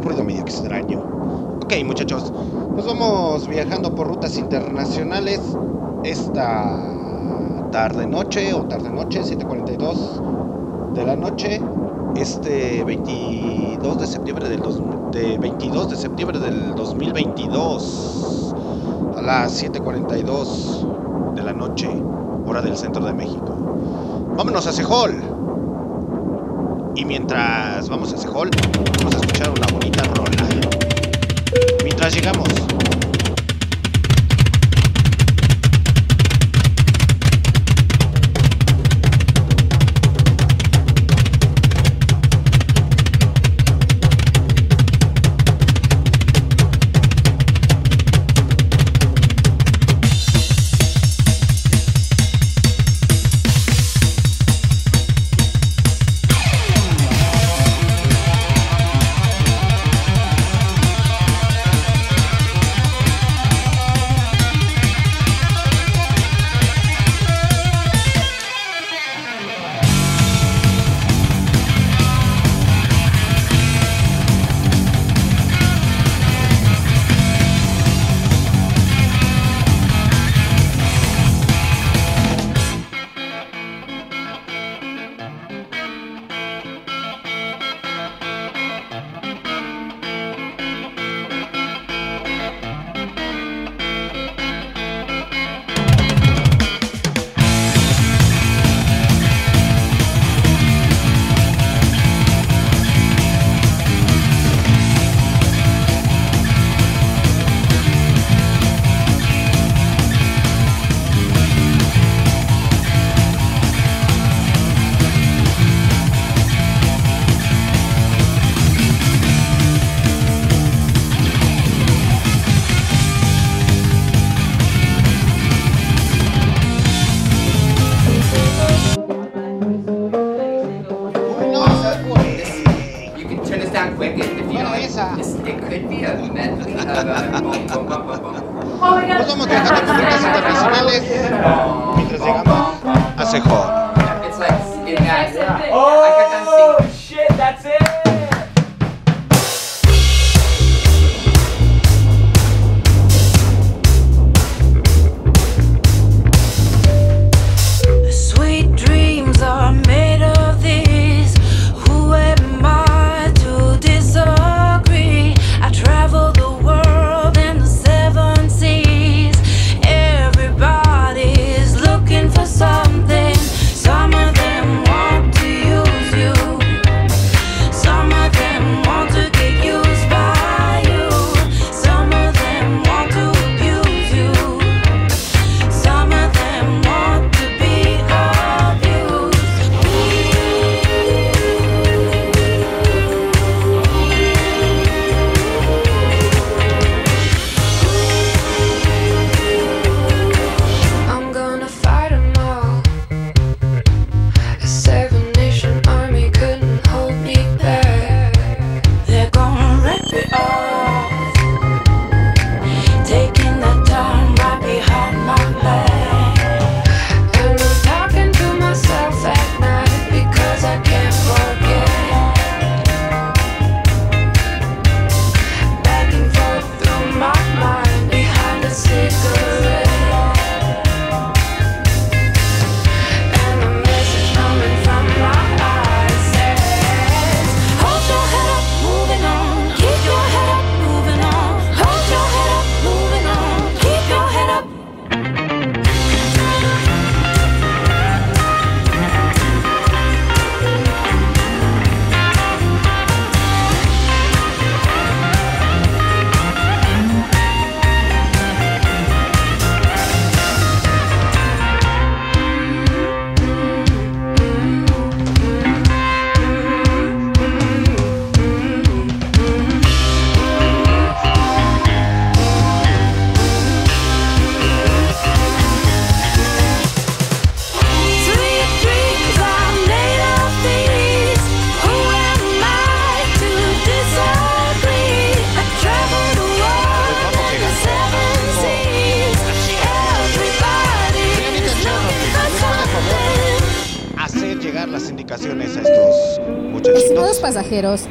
Un ruido medio extraño. Ok, muchachos. Nos vamos viajando por rutas internacionales esta tarde noche o tarde noche 7:42 de la noche este 22 de septiembre del dos- de 22 de septiembre del 2022 a las 7:42 de la noche hora del centro de México. Vámonos a Sejol. Y mientras vamos a Sejol, vamos a escuchar una bonita rola. Mientras llegamos.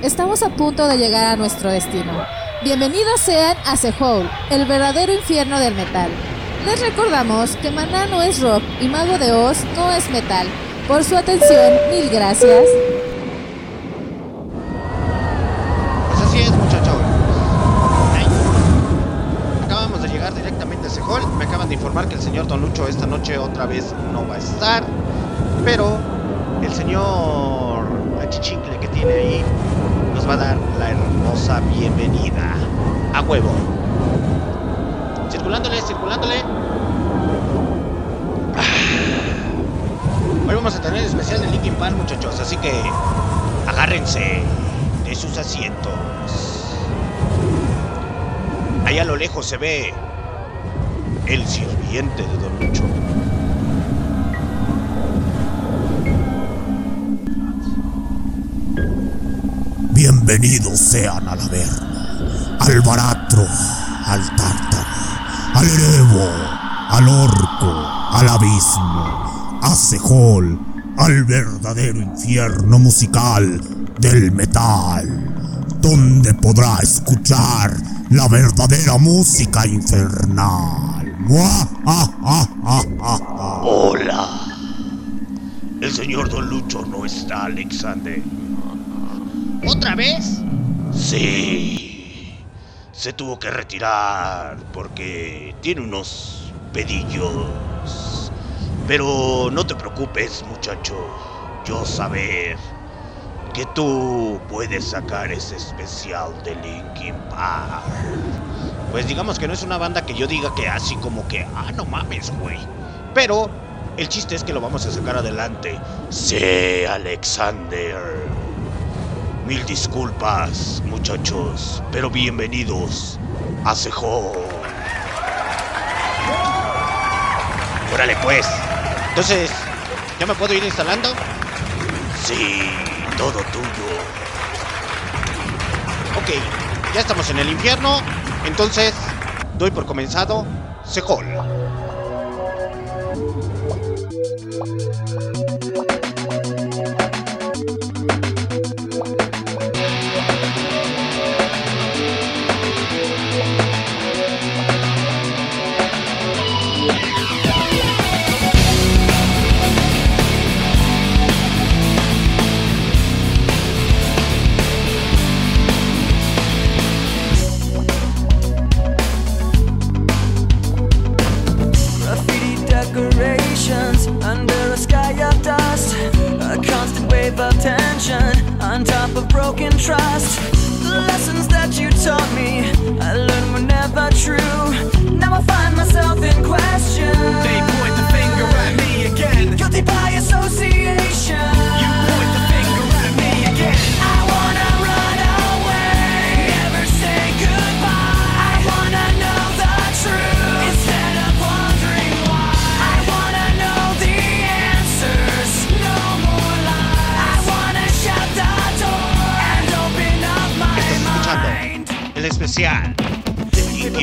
Estamos a punto de llegar a nuestro destino. Bienvenidos sean a Sehol, el verdadero infierno del metal. Les recordamos que Maná no es rock y Mago de Oz no es metal. Por su atención, mil gracias. Pues así es, muchachos. Acabamos de llegar directamente a Sehol. Me acaban de informar que el señor Don Lucho esta noche otra vez no va a estar. Pero el señor Achichicle que tiene ahí va a dar la hermosa bienvenida. A huevo. Circulándole, circulándole. Hoy vamos a tener especial de Linkin Park, muchachos, así que agárrense de sus asientos. Allá a lo lejos se ve el sirviente de Don. Bienvenidos sean al Averno, al Baratro, al Tártaro, al Erebo, al Orco, al Abismo, a Sehol, al verdadero infierno musical del metal, donde podrá escuchar la verdadera música infernal. ¡Mua! ¡Ah, ah, ah, ah, ah! Hola. El señor Don Lucho no está, Alexander. ¿Otra vez? Sí. Se tuvo que retirar porque tiene unos pedillos. Pero no te preocupes, muchacho. Yo saber que tú puedes sacar ese especial de Linkin Park. Pues digamos que no es una banda que yo diga que así como que, ah, no mames, güey. Pero el chiste es que lo vamos a sacar adelante. Sí, Alexander. Mil disculpas, muchachos, pero bienvenidos a Sejón. Órale pues. Entonces, ¿ya me puedo ir instalando? Sí, todo tuyo. Ok, ya estamos en el infierno. Entonces, doy por comenzado Sejol. Trust.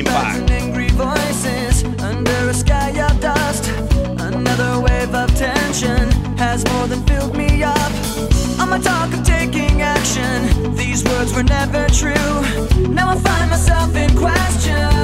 Angry voices under a sky of dust. Another wave of tension has more than filled me up. On my talk of taking action, these words were never true. Now I find myself in question.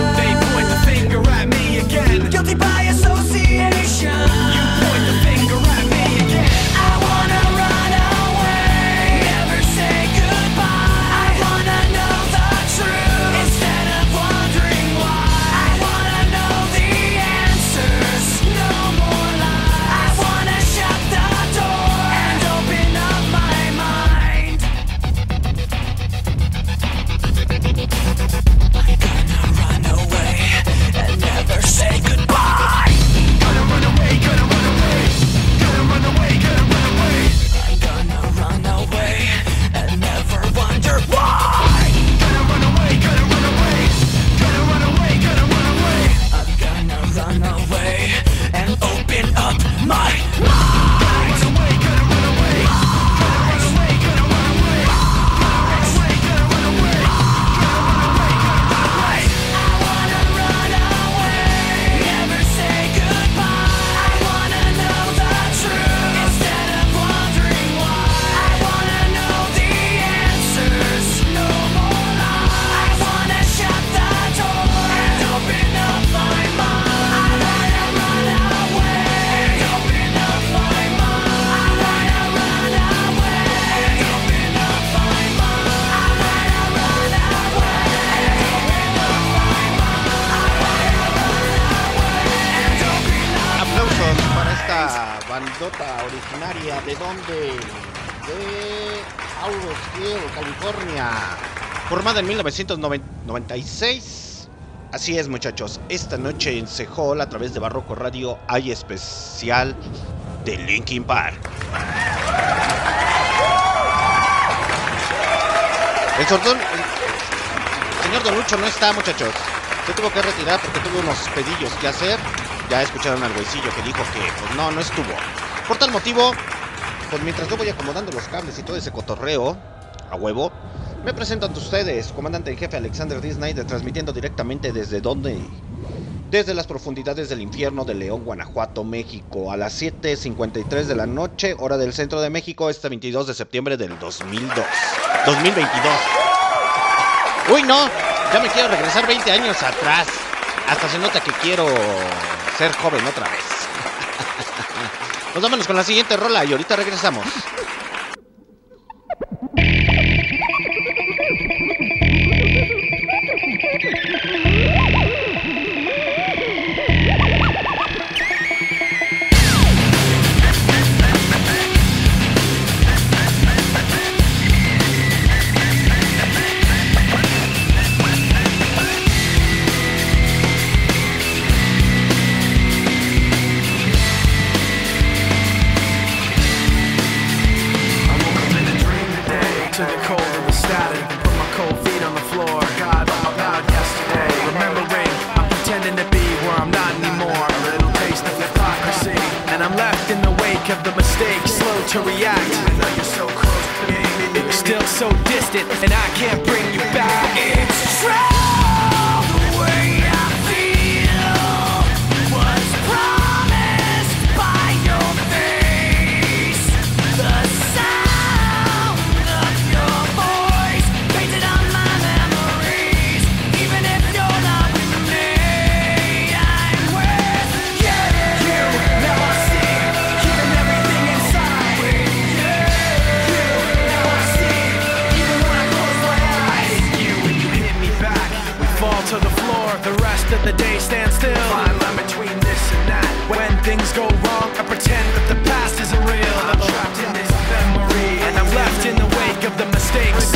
California. Formada en 1996. Así es, muchachos. Esta noche en Sehol, a través de Barroco Radio, hay especial de Linkin Park. El sortón, el señor Don Lucho no está, muchachos. Se tuvo que retirar porque tuvo unos pedillos que hacer. Ya escucharon al güeycillo que dijo que pues no, no estuvo. Por tal motivo, pues mientras yo voy acomodando los cables y todo ese cotorreo, a huevo, me presento ante ustedes, comandante en jefe Alexander D. Snyder, transmitiendo directamente desde donde. Desde las profundidades del infierno de León, Guanajuato, México, a las 7.53 de la noche, hora del centro de México, este 22 de septiembre del 2002. 2022. Uy, no, ya me quiero regresar 20 años atrás. Hasta se nota que quiero ser joven otra vez. Nos vámonos con la siguiente rola y ahorita regresamos. To react. You're so close to me, it's still so distant, and I can't bring you back. It's true. The day stands still. Fine line between this and that. When things go wrong, I pretend that the past isn't real. I'm trapped in this memory, and I'm left in the wake of the mistakes,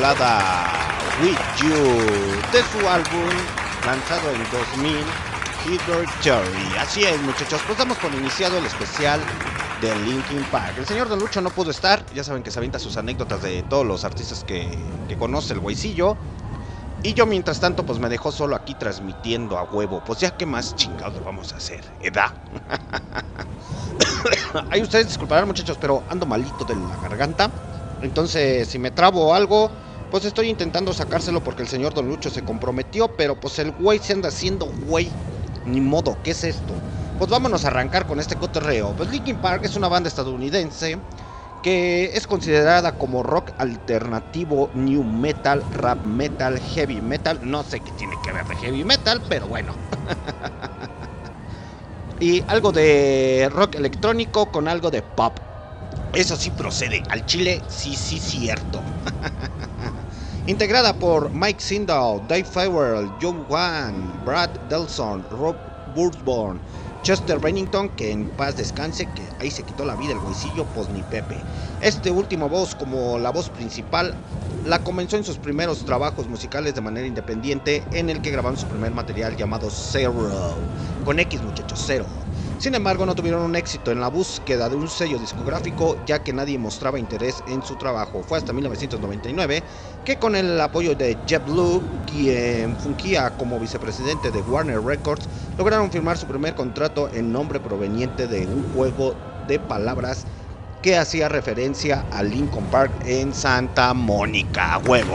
titulada With You de su álbum lanzado en 2000, Hitler Cherry. Así es, muchachos, pues damos por iniciado el especial de Linkin Park. El señor Don Lucho no pudo estar, ya saben que se avienta sus anécdotas de todos los artistas que, que conoce el güeycillo. Y yo mientras tanto pues me dejó solo aquí transmitiendo a huevo. Pues ya qué más chingados vamos a hacer, ¿edad? Ahí ustedes disculparán muchachos, pero ando malito de la garganta. Entonces, si me trabo algo, pues estoy intentando sacárselo porque el señor Don Lucho se comprometió, pero pues el güey se anda haciendo güey. Ni modo, ¿qué es esto? pues vámonos a arrancar con este cotorreo. Pues Linkin Park es una banda estadounidense que es considerada como rock alternativo, new metal, rap metal, heavy metal. No sé qué tiene que ver de heavy metal, pero bueno. y algo de rock electrónico con algo de pop. Eso sí procede. Al chile, sí, sí, cierto. Integrada por Mike Sindall, Dave Farrell, Joe Wan, Brad Delson, Rob Bursborn, Chester Bennington, que en paz descanse, que ahí se quitó la vida el güeycillo, pues ni Pepe. Este último voz como la voz principal la comenzó en sus primeros trabajos musicales de manera independiente, en el que grabaron su primer material llamado Zero, con X muchachos, Zero. Sin embargo, no tuvieron un éxito en la búsqueda de un sello discográfico, ya que nadie mostraba interés en su trabajo. Fue hasta 1999 que con el apoyo de JetBlue, quien fungía como vicepresidente de Warner Records, lograron firmar su primer contrato en nombre proveniente de un juego de palabras que hacía referencia a Lincoln Park en Santa Mónica, huevo.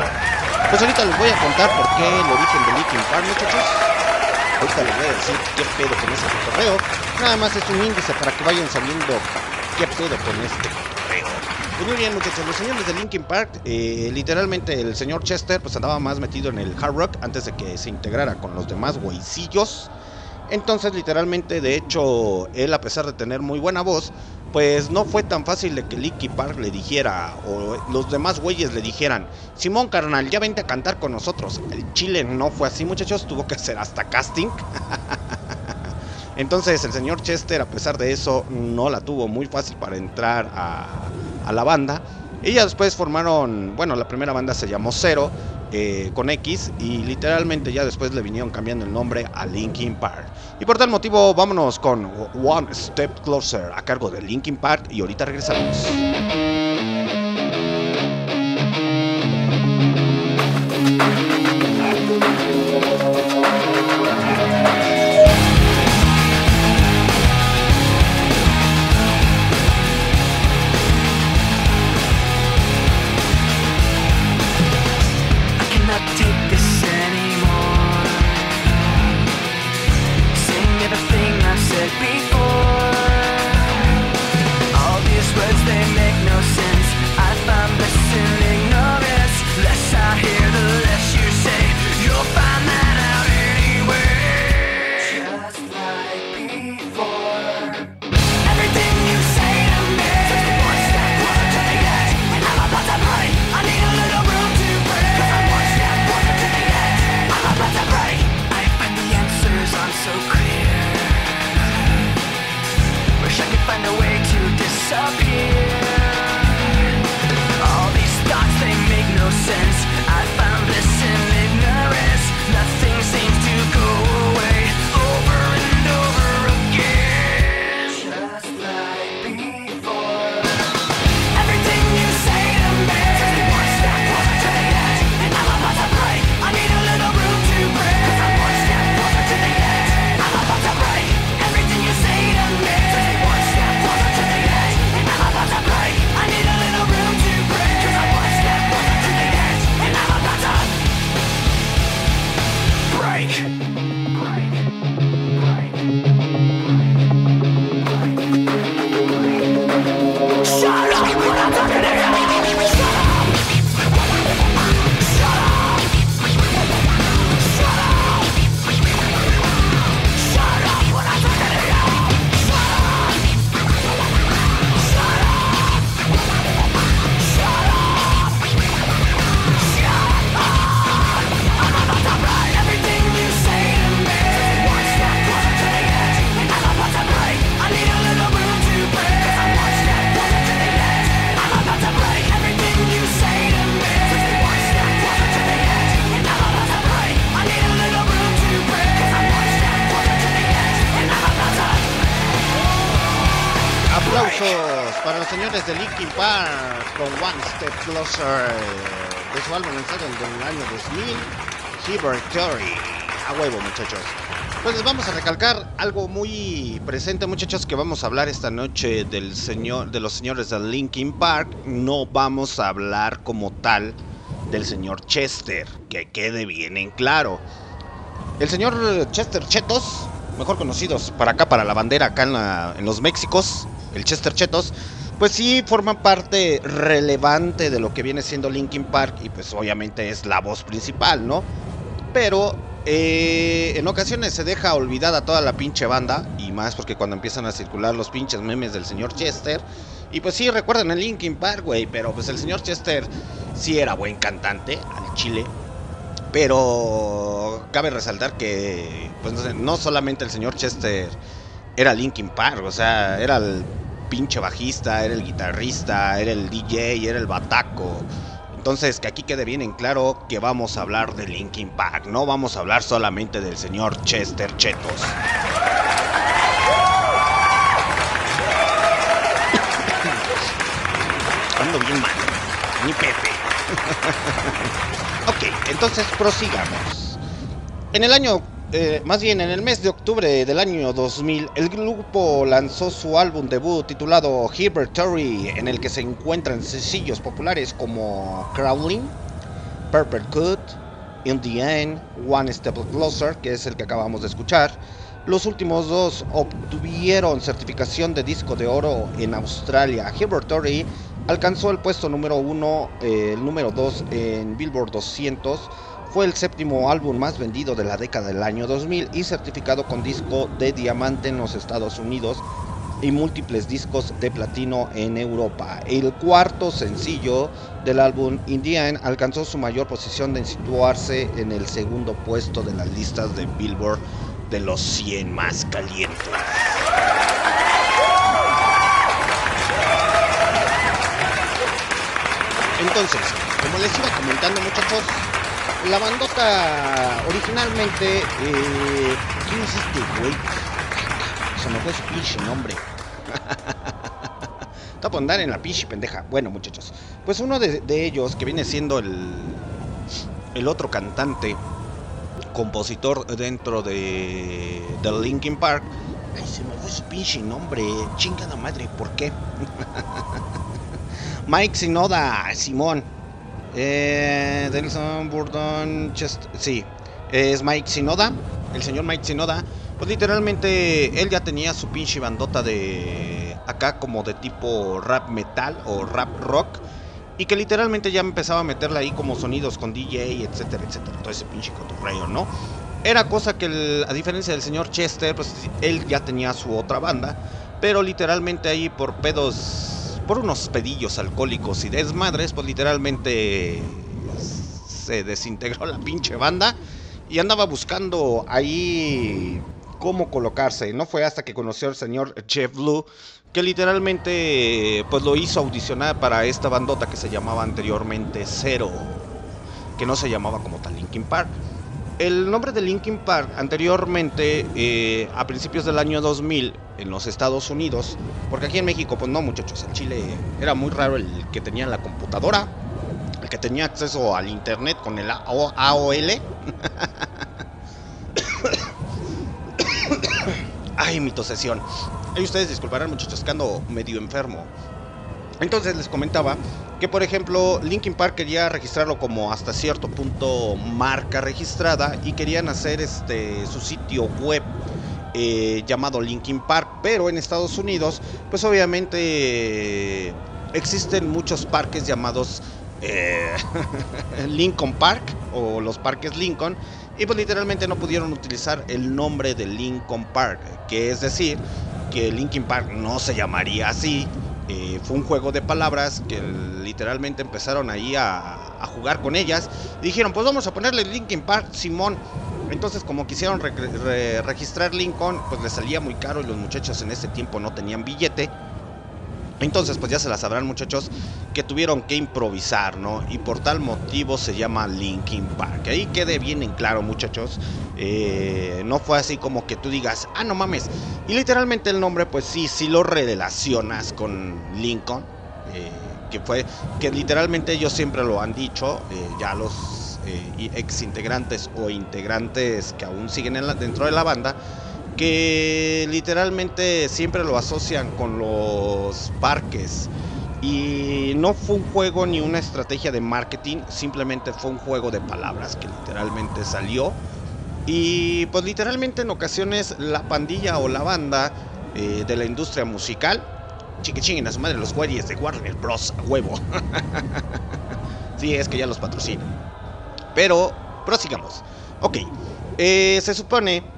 Pues ahorita les voy a contar por qué el origen de Linkin Park, muchachos. Ahorita les voy a decir qué pedo con ese correo. Nada más es un índice para que vayan sabiendo qué pedo con este correo. Pues muy bien, muchachos, los señores de Linkin Park, eh, literalmente el señor Chester pues andaba más metido en el hard rock antes de que se integrara con los demás güeycillos. Entonces, literalmente, de hecho, él a pesar de tener muy buena voz, pues no fue tan fácil de que Linkin Park le dijera, o los demás güeyes le dijeran, Simón carnal, ya vente a cantar con nosotros. El Chile no fue así, muchachos, tuvo que hacer hasta casting. Entonces el señor Chester, a pesar de eso, no la tuvo muy fácil para entrar a, a la banda. Ellas después formaron, bueno, la primera banda se llamó Cero, eh, con X, y literalmente ya después le vinieron cambiando el nombre a Linkin Park. Y por tal motivo, vámonos con One Step Closer a cargo de Linkin Park, y ahorita regresamos. Algo muy presente, muchachos, que vamos a hablar esta noche del señor, de los señores de Linkin Park. No vamos a hablar como tal del señor Chester, que quede bien en claro. El señor Chester Chetos mejor conocidos para acá, para la bandera, acá en, la- los Méxicos, el Chester Chetos, pues sí forman parte relevante de lo que viene siendo Linkin Park y pues obviamente es la voz principal, ¿no? Pero eh, en ocasiones se deja olvidada toda la pinche banda y más porque cuando empiezan a circular los pinches memes del señor Chester y pues sí recuerdan el Linkin Park, güey, pero pues el señor Chester sí era buen cantante al chile. Pero cabe resaltar que pues no, solamente el señor Chester era Linkin Park, o sea, era el pinche bajista, era el guitarrista, era el DJ, era el bataco. Entonces, que aquí quede bien en claro que vamos a hablar de Linkin Park, no vamos a hablar solamente del señor Chester Chetos. Ando bien mal, ni Pepe. ok, entonces prosigamos. En el año, eh, más bien en el mes de octubre del año 2000, el grupo lanzó su álbum debut titulado Hibertory, en el que se encuentran sencillos populares como Crawling, Purple Cut, In the End, One Step Closer, que es el que acabamos de escuchar. Los últimos dos obtuvieron certificación de disco de oro en Australia. Hibertory alcanzó el puesto número uno, eh, el número 2 en Billboard 200. Fue el séptimo álbum más vendido de la década del año 2000 y certificado con disco de diamante en los Estados Unidos y múltiples discos de platino en Europa. El cuarto sencillo del álbum Indian alcanzó su mayor posición de situarse en el segundo puesto de las listas de Billboard de los 100 más calientes. Entonces, como les iba comentando muchachos, la bandota originalmente... Eh, ¿Quién es este güey? Se me fue su pinche nombre. Está por andar en la pinche pendeja. Bueno, muchachos. Pues uno de, ellos, que viene siendo el, el otro cantante, compositor dentro de, de Linkin Park. Ay, se me fue su pinche nombre. Chingada madre, ¿por qué? Mike Sinoda, Simón. Eh, Delson Burdon, Chest- sí, es Mike Sinoda, el señor Mike Sinoda. Pues literalmente él ya tenía su pinche bandota de acá como de tipo rap metal o rap rock. Y que literalmente ya empezaba a meterle ahí como sonidos con DJ, etcétera, etcétera. Todo ese pinche cotorreo, ¿no? Era cosa que, a diferencia del señor Chester, pues él ya tenía su otra banda. Pero literalmente ahí por pedos, por unos pedillos alcohólicos y desmadres, pues literalmente se desintegró la pinche banda. Y andaba buscando ahí cómo colocarse. No fue hasta que conoció al señor Jeff Blue que literalmente pues lo hizo audicionar para esta bandota que se llamaba anteriormente Zero, que no se llamaba como tal Linkin Park. El nombre de Linkin Park anteriormente, eh, a principios del año 2000, en los Estados Unidos, porque aquí en México, pues no muchachos, en Chile era muy raro el que tenía la computadora, el que tenía acceso al internet con el AO AOL. Ay, mi tosesión. Ahí ustedes disculparán muchachos que ando medio enfermo. Entonces les comentaba que por ejemplo Linkin Park quería registrarlo como hasta cierto punto marca registrada y querían hacer este su sitio web eh, llamado Linkin Park, pero en Estados Unidos pues obviamente eh, existen muchos parques llamados eh, Lincoln Park o los parques Lincoln y pues literalmente no pudieron utilizar el nombre de Lincoln Park, que es decir que Linkin Park no se llamaría así. Eh, fue un juego de palabras que literalmente empezaron ahí a, jugar con ellas. Y dijeron, pues vamos a ponerle Linkin Park Simón. Entonces como quisieron re- re- registrar Lincoln, pues les salía muy caro y los muchachos en ese tiempo no tenían billete. Entonces, pues ya se la sabrán muchachos que tuvieron que improvisar, ¿no? Y por tal motivo se llama Linkin Park. Ahí quede bien en claro, muchachos. Eh, no fue así como que tú digas, ah, no mames. Y literalmente el nombre, pues sí, sí lo relacionas con Lincoln. eh, que fue, que literalmente ellos siempre lo han dicho, eh, ya los ex integrantes o integrantes que aún siguen dentro de la banda que literalmente siempre lo asocian con los parques. Y no fue un juego ni una estrategia de marketing, simplemente fue un juego de palabras que literalmente salió. Y pues literalmente en ocasiones la pandilla o la banda eh, de la industria musical, chique chinguen a su madre los güeyes de Warner Bros. a huevo. sí, es que ya los patrocinan. Pero, prosigamos. Ok, eh, se supone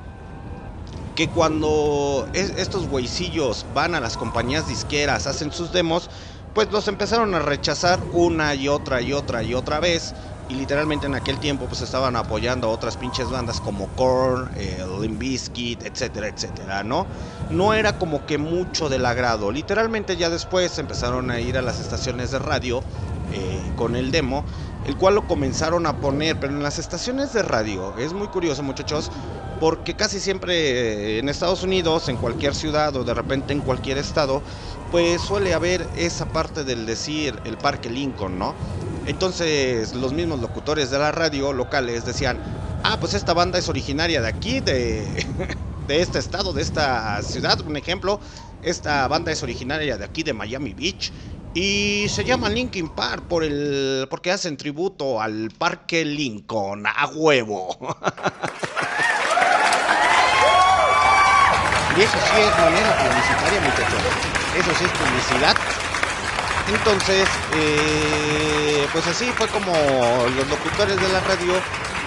que cuando es- estos güeycillos van a las compañías disqueras, hacen sus demos, pues los empezaron a rechazar una y otra y otra y otra vez. Y literalmente en aquel tiempo pues estaban apoyando a otras pinches bandas como Korn, eh, Limp Bizkit, etcétera, etcétera, ¿no? No era como que mucho del agrado. Literalmente ya después empezaron a ir a las estaciones de radio eh, con el demo, el cual lo comenzaron a poner, pero en las estaciones de radio es muy curioso muchachos, porque casi siempre eh, en Estados Unidos, en cualquier ciudad o de repente en cualquier estado, pues suele haber esa parte del decir el Parque Lincoln, ¿no? Entonces los mismos locutores de la radio locales decían, ah, pues esta banda es originaria de aquí, de, de este estado, de esta ciudad, un ejemplo, esta banda es originaria de aquí, de Miami Beach. Y se llama Linkin Park por el, porque hacen tributo al Parque Lincoln, a huevo. Y eso sí es manera publicitaria, muchachos. Eso sí es publicidad. Entonces, eh, pues así fue como los locutores de la radio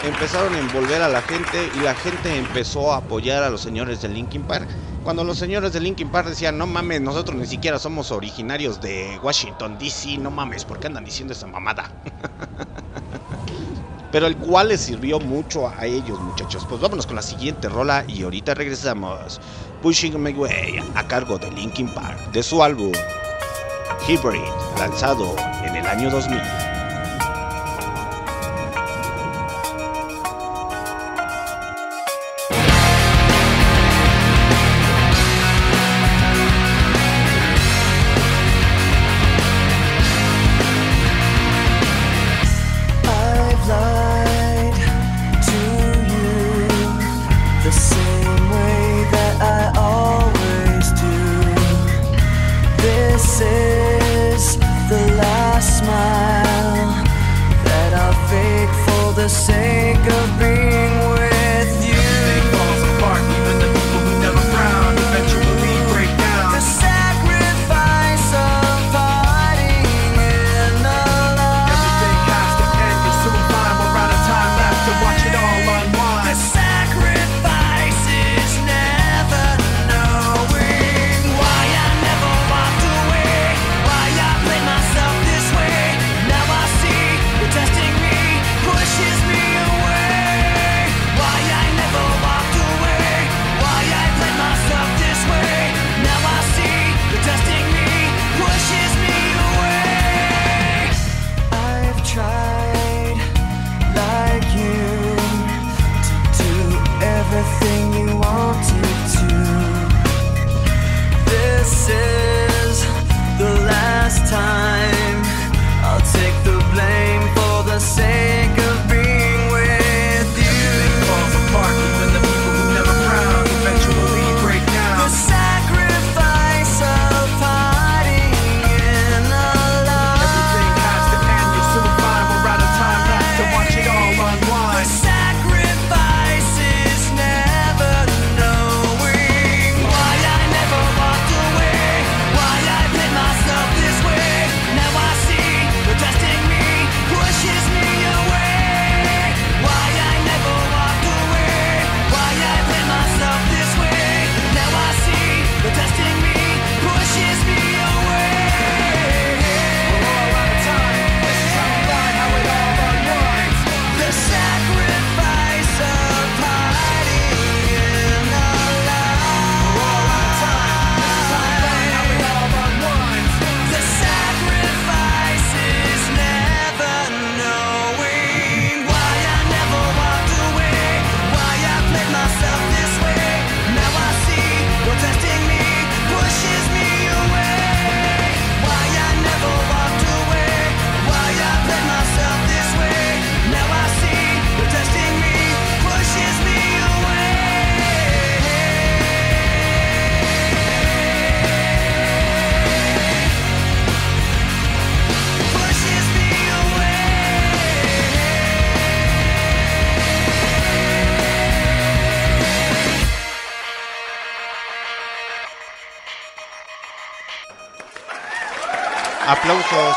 empezaron a envolver a la gente y la gente empezó a apoyar a los señores de Linkin Park. Cuando los señores de Linkin Park decían, no mames, nosotros ni siquiera somos originarios de Washington, D.C., no mames, ¿por qué andan diciendo esa mamada? Pero el cual les sirvió mucho a ellos, muchachos. Pues vámonos con la siguiente rola y ahorita regresamos. Pushing My Way a cargo de Linkin Park, de su álbum Hybrid, lanzado en el año 2000.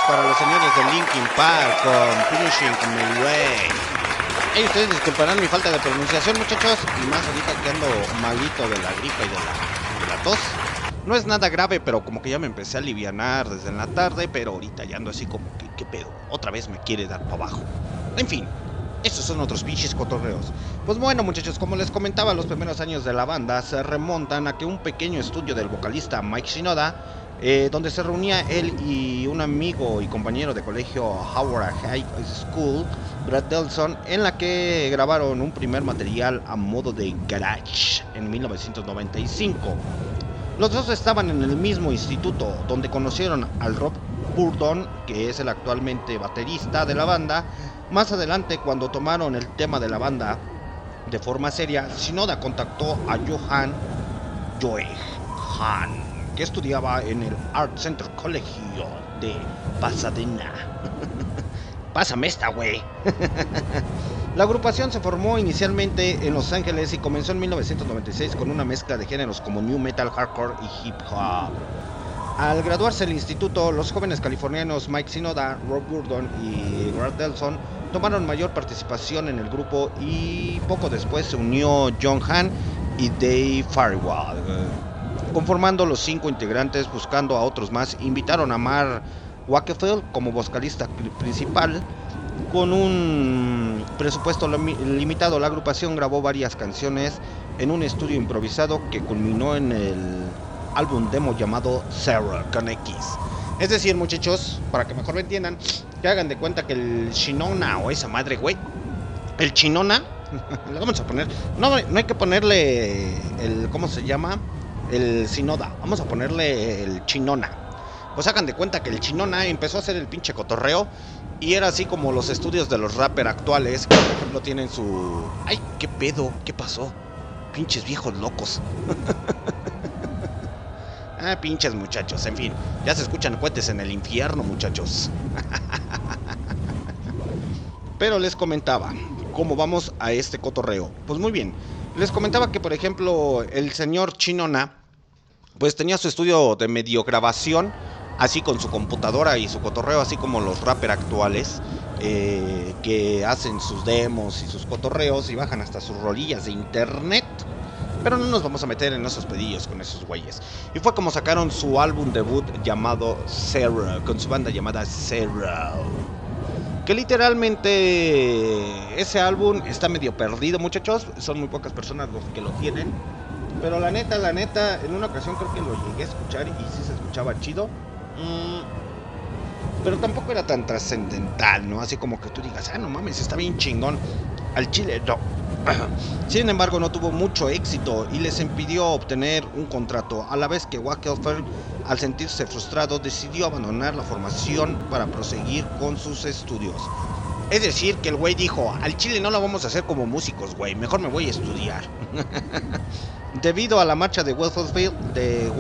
Para los señores de Linkin Park con Finishing My Way. Ey, ustedes disculparán mi falta de pronunciación, muchachos, y más ahorita que ando malito de la gripa y de la, de la tos. No es nada grave, pero como que ya me empecé a alivianar desde en la tarde, pero ahorita ya ando así como que, ¿qué pedo? Otra vez me quiere dar para abajo. En fin, estos son otros pinches cotorreos. Pues bueno, muchachos, como les comentaba, los primeros años de la banda se remontan a que un pequeño estudio del vocalista Mike Shinoda, eh, donde se reunía él y un amigo y compañero de colegio Howard High School, Brad Delson, en la que grabaron un primer material a modo de garage en 1995. Los dos estaban en el mismo instituto donde conocieron al Rob Burdon, que es el actualmente baterista de la banda. Más adelante, cuando tomaron el tema de la banda de forma seria, Shinoda contactó a Johan Johan, que estudiaba en el Art Center Colegio de Pasadena. Pásame esta, güey. La agrupación se formó inicialmente en Los Ángeles y comenzó en 1996 con una mezcla de géneros como new metal, hardcore y hip hop. Al graduarse del instituto, los jóvenes californianos Mike Sinoda, Rob Gurdon y Brad Delson tomaron mayor participación en el grupo y poco después se unió John Hahn y Dave Farwell. Conformando los cinco integrantes, buscando a otros más, invitaron a Mark Wakefield como vocalista principal. Con un presupuesto limi- limitado, la agrupación grabó varias canciones en un estudio improvisado que culminó en el álbum demo llamado Sarah con X. Es decir, muchachos, para que mejor me entiendan, que hagan de cuenta que el Shinona o esa madre, güey, el Chinona, le vamos a poner, no, no hay que ponerle el, ¿cómo se llama? El Sinoda, vamos a ponerle el Chinona. Pues hagan de cuenta que el Chinona empezó a hacer el pinche cotorreo y era así como los estudios de los rappers actuales, que por ejemplo tienen su... ¡Ay, qué pedo! ¿Qué pasó? Pinches viejos locos. ah, pinches muchachos, en fin, ya se escuchan cohetes en el infierno, muchachos. Pero les comentaba, ¿cómo vamos a este cotorreo? Pues muy bien, les comentaba que por ejemplo el señor Chinona, pues tenía su estudio de medio grabación, así con su computadora y su cotorreo, así como los rappers actuales, eh, que hacen sus demos y sus cotorreos y bajan hasta sus rolillas de internet. Pero no nos vamos a meter en esos pedillos con esos güeyes. Y fue como sacaron su álbum debut llamado Zero, con su banda llamada Zero. Que literalmente ese álbum está medio perdido, muchachos. Son muy pocas personas los que lo tienen. Pero la neta, la neta, en una ocasión creo que lo llegué a escuchar y sí se escuchaba chido. Mm, pero tampoco era tan trascendental, ¿no? Así como que tú digas, ah, no mames, está bien chingón. Al chile, no. Sin embargo, no tuvo mucho éxito y les impidió obtener un contrato, a la vez que Wackelfeld, al sentirse frustrado, decidió abandonar la formación para proseguir con sus estudios. Es decir, que el güey dijo, al chile no lo vamos a hacer como músicos, güey, mejor me voy a estudiar. Debido a la marcha de Wackelfeld, de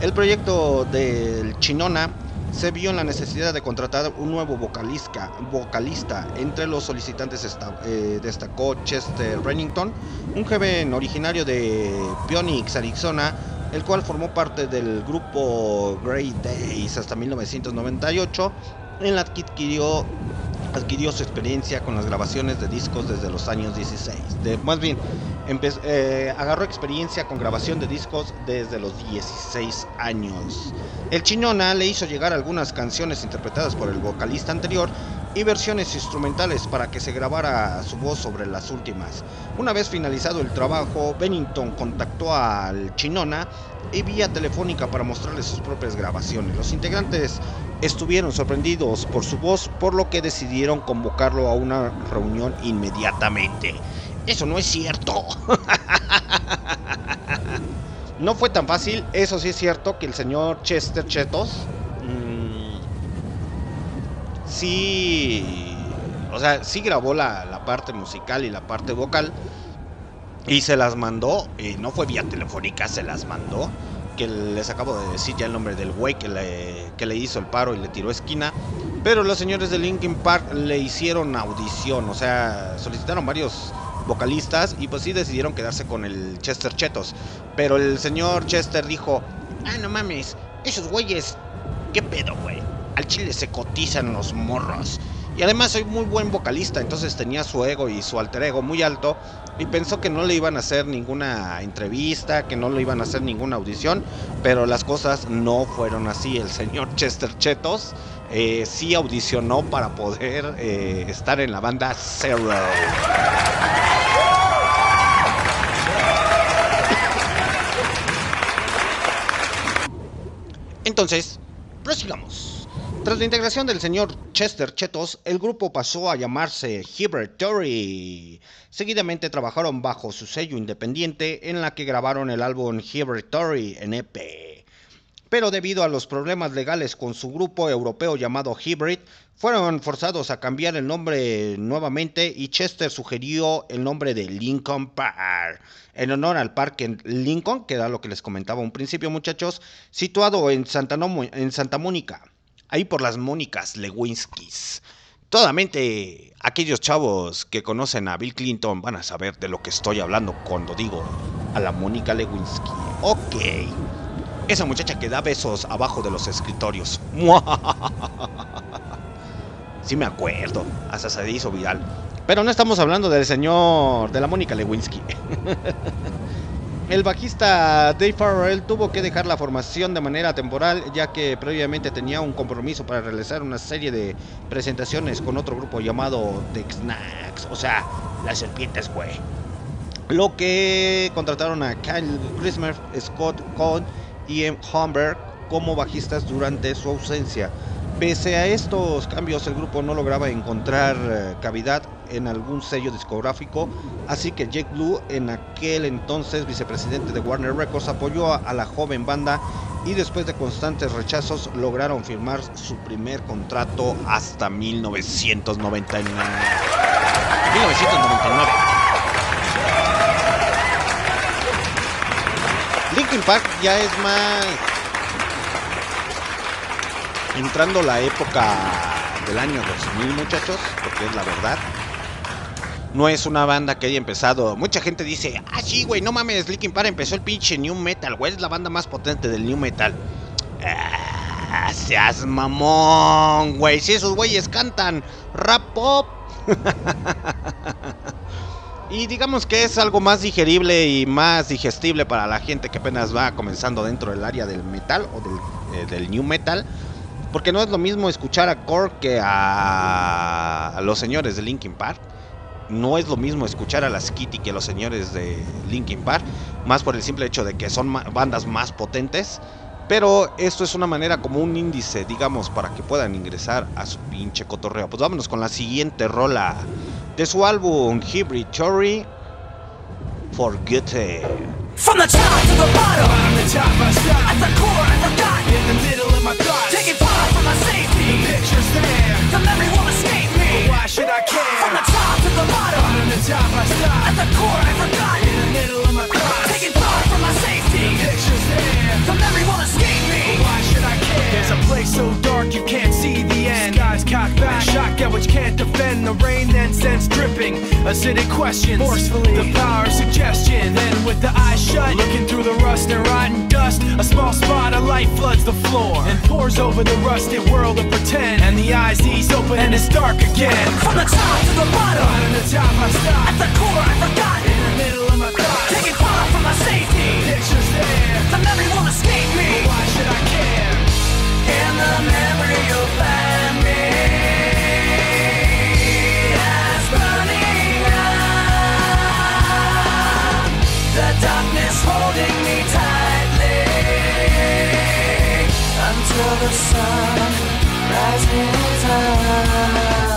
el proyecto del Chinona se vio en la necesidad de contratar un nuevo vocalista. vocalista. Entre los solicitantes eh, destacó Chester Rennington, un joven originario de Phoenix, Arizona, el cual formó parte del grupo Grey Days hasta 1998, en la que adquirió, adquirió su experiencia con las grabaciones de discos desde los años 16. De, más bien, eh, agarró experiencia con grabación de discos desde los 16 años. El Chinona le hizo llegar algunas canciones interpretadas por el vocalista anterior y versiones instrumentales para que se grabara su voz sobre las últimas. Una vez finalizado el trabajo, Bennington contactó al Chinona y vía telefónica para mostrarle sus propias grabaciones. Los integrantes estuvieron sorprendidos por su voz, por lo que decidieron convocarlo a una reunión inmediatamente. Eso no es cierto. No fue tan fácil, eso sí es cierto que el señor Chester Chetos mm, sí, o sea, sí grabó la, la parte musical y la parte vocal y se las mandó, y no fue vía telefónica, se las mandó, que les acabo de decir ya el nombre del güey que le, que le hizo el paro y le tiró esquina, pero los señores de Linkin Park le hicieron audición, o sea, solicitaron varios vocalistas y pues sí decidieron quedarse con el Chester Chetos. Pero el señor Chester dijo, ah, no mames, esos güeyes, ¿qué pedo, güey? al chile se cotizan los morros. Y además soy muy buen vocalista, entonces tenía su ego y su alter ego muy alto y pensó que no le iban a hacer ninguna entrevista, que no le iban a hacer ninguna audición, pero las cosas no fueron así. El señor Chester Chetos eh, sí audicionó para poder eh, estar en la banda Zero. Entonces, prosigamos. Tras la integración del señor Chester Chetos, el grupo pasó a llamarse Hibertory. Seguidamente trabajaron bajo su sello independiente en la que grabaron el álbum Hibertory en EP. Pero debido a los problemas legales con su grupo europeo llamado Hybrid, fueron forzados a cambiar el nombre nuevamente y Chester sugirió el nombre de Lincoln Park, en honor al parque Lincoln, que era lo que les comentaba un principio muchachos, situado en Santa, Nomo- en Santa Mónica, ahí por las Mónicas Lewinskis. Todamente aquellos chavos que conocen a Bill Clinton van a saber de lo que estoy hablando cuando digo a la Mónica Lewinsky. Ok. Esa muchacha que da besos abajo de los escritorios. Sí me acuerdo, hasta se hizo viral. Pero no estamos hablando del señor de la Mónica Lewinsky. El bajista Dave Farrell tuvo que dejar la formación de manera temporal ya que previamente tenía un compromiso para realizar una serie de presentaciones con otro grupo llamado The Snacks, o sea, las serpientes, güey. Lo que contrataron a Kyle Christmas, Scott Cohn y M. Humber como bajistas durante su ausencia. Pese a estos cambios, el grupo no lograba encontrar eh, cavidad en algún sello discográfico, así que Jake Blue, en aquel entonces vicepresidente de Warner Records, apoyó a, la joven banda y después de constantes rechazos lograron firmar su primer contrato hasta 1999. 1999. Linkin Park ya es más entrando la época del año 2000 muchachos, porque es la verdad. No es una banda que haya empezado. Mucha gente dice, ah, sí, güey, no mames, Linkin Park empezó el pinche New Metal, güey, es la banda más potente del New Metal. Ah, seas mamón, güey, si esos güeyes cantan rap pop. Y digamos que es algo más digerible y más digestible para la gente que apenas va comenzando dentro del área del metal o del, eh, del new metal. Porque no es lo mismo escuchar a Korg que a, los señores de Linkin Park. No es lo mismo escuchar a las Kitty que a los señores de Linkin Park. Más por el simple hecho de que son bandas más potentes. Pero esto es una manera como un índice, digamos, para que puedan ingresar a su pinche cotorreo. Pues vámonos con la siguiente rola de su álbum Hybrid Theory. Forget it. From the top to the bottom, Bottom to top, I stop. at the core I forgot. In the middle. My safety, Pictures there. the memory won't escape me. Why should I From the care? top to the bottom, Bottom to top, I stop. at the core I forgot. In the middle of my thoughts. Taking far from my safety, Pictures there. the memory won't escape me. Why should I care? There's a place so dark you can't see the end. Skies cocked back, shotgun which can't defend. The rain then sends dripping. Acidic questions, forcefully. The power of suggestion. Then with the eyes shut, looking through the rust and rotten dust, a small spot of light floods the floor and pours over the rusted world of pretend. And the eyes ease open and it's dark again. From the top to the bottom, Bottom to top, I at the core I forgot. In the middle of my thoughts. Taking far from my safety, Pictures there. the memory won't escape me. Why should I care? In the memory you'll find me as burning up. The darkness holding me tightly until the sun rises up.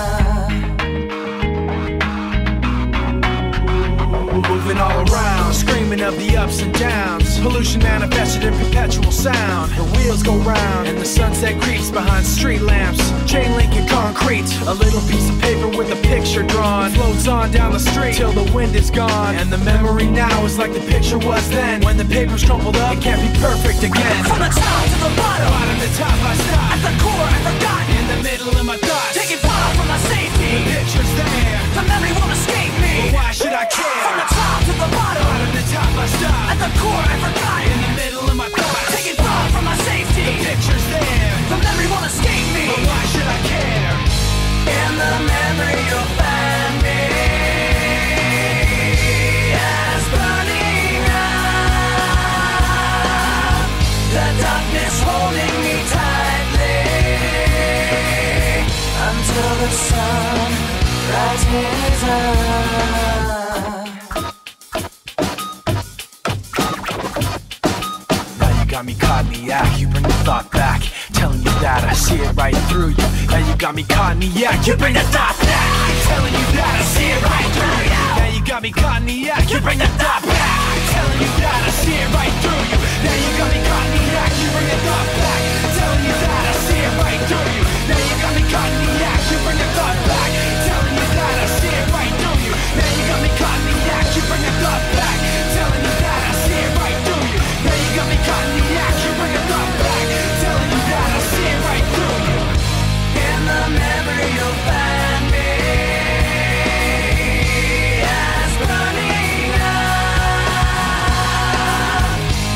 Around, of the ups and downs. Pollution manifested in perpetual sound. The wheels go round, and the sunset creeps behind street lamps. Chain link and concrete. A little piece of paper with a picture drawn. Floats on down the street till the wind is gone. And the memory now is like the picture was then. When the paper's crumpled up, it can't be perfect again. From the top to the bottom, Bottom to top, I stop. at the core I forgot. In the middle of my thoughts. Taking far from my safety, The Pictures there. the memory won't escape me. Why should I care? From the top to the bottom, Bottom to top, I stop At the core I forgot. In the middle of my thoughts. Taking thought from my safety. The picture's there. From everyone, escape me. But why should I care? In the memory you'll find me. As burning up. The darkness holding me tightly. Until the sun rises up. Got me caught in the act, you bring the thought back. Telling you that I see it right through you. Now you got me caught in the act, you bring the thought back. Telling you that I see it right through you. Now you got me caught in the act, you bring the thought back. Telling you that I see it right through you. Now you got me caught in the act, you bring the thought back.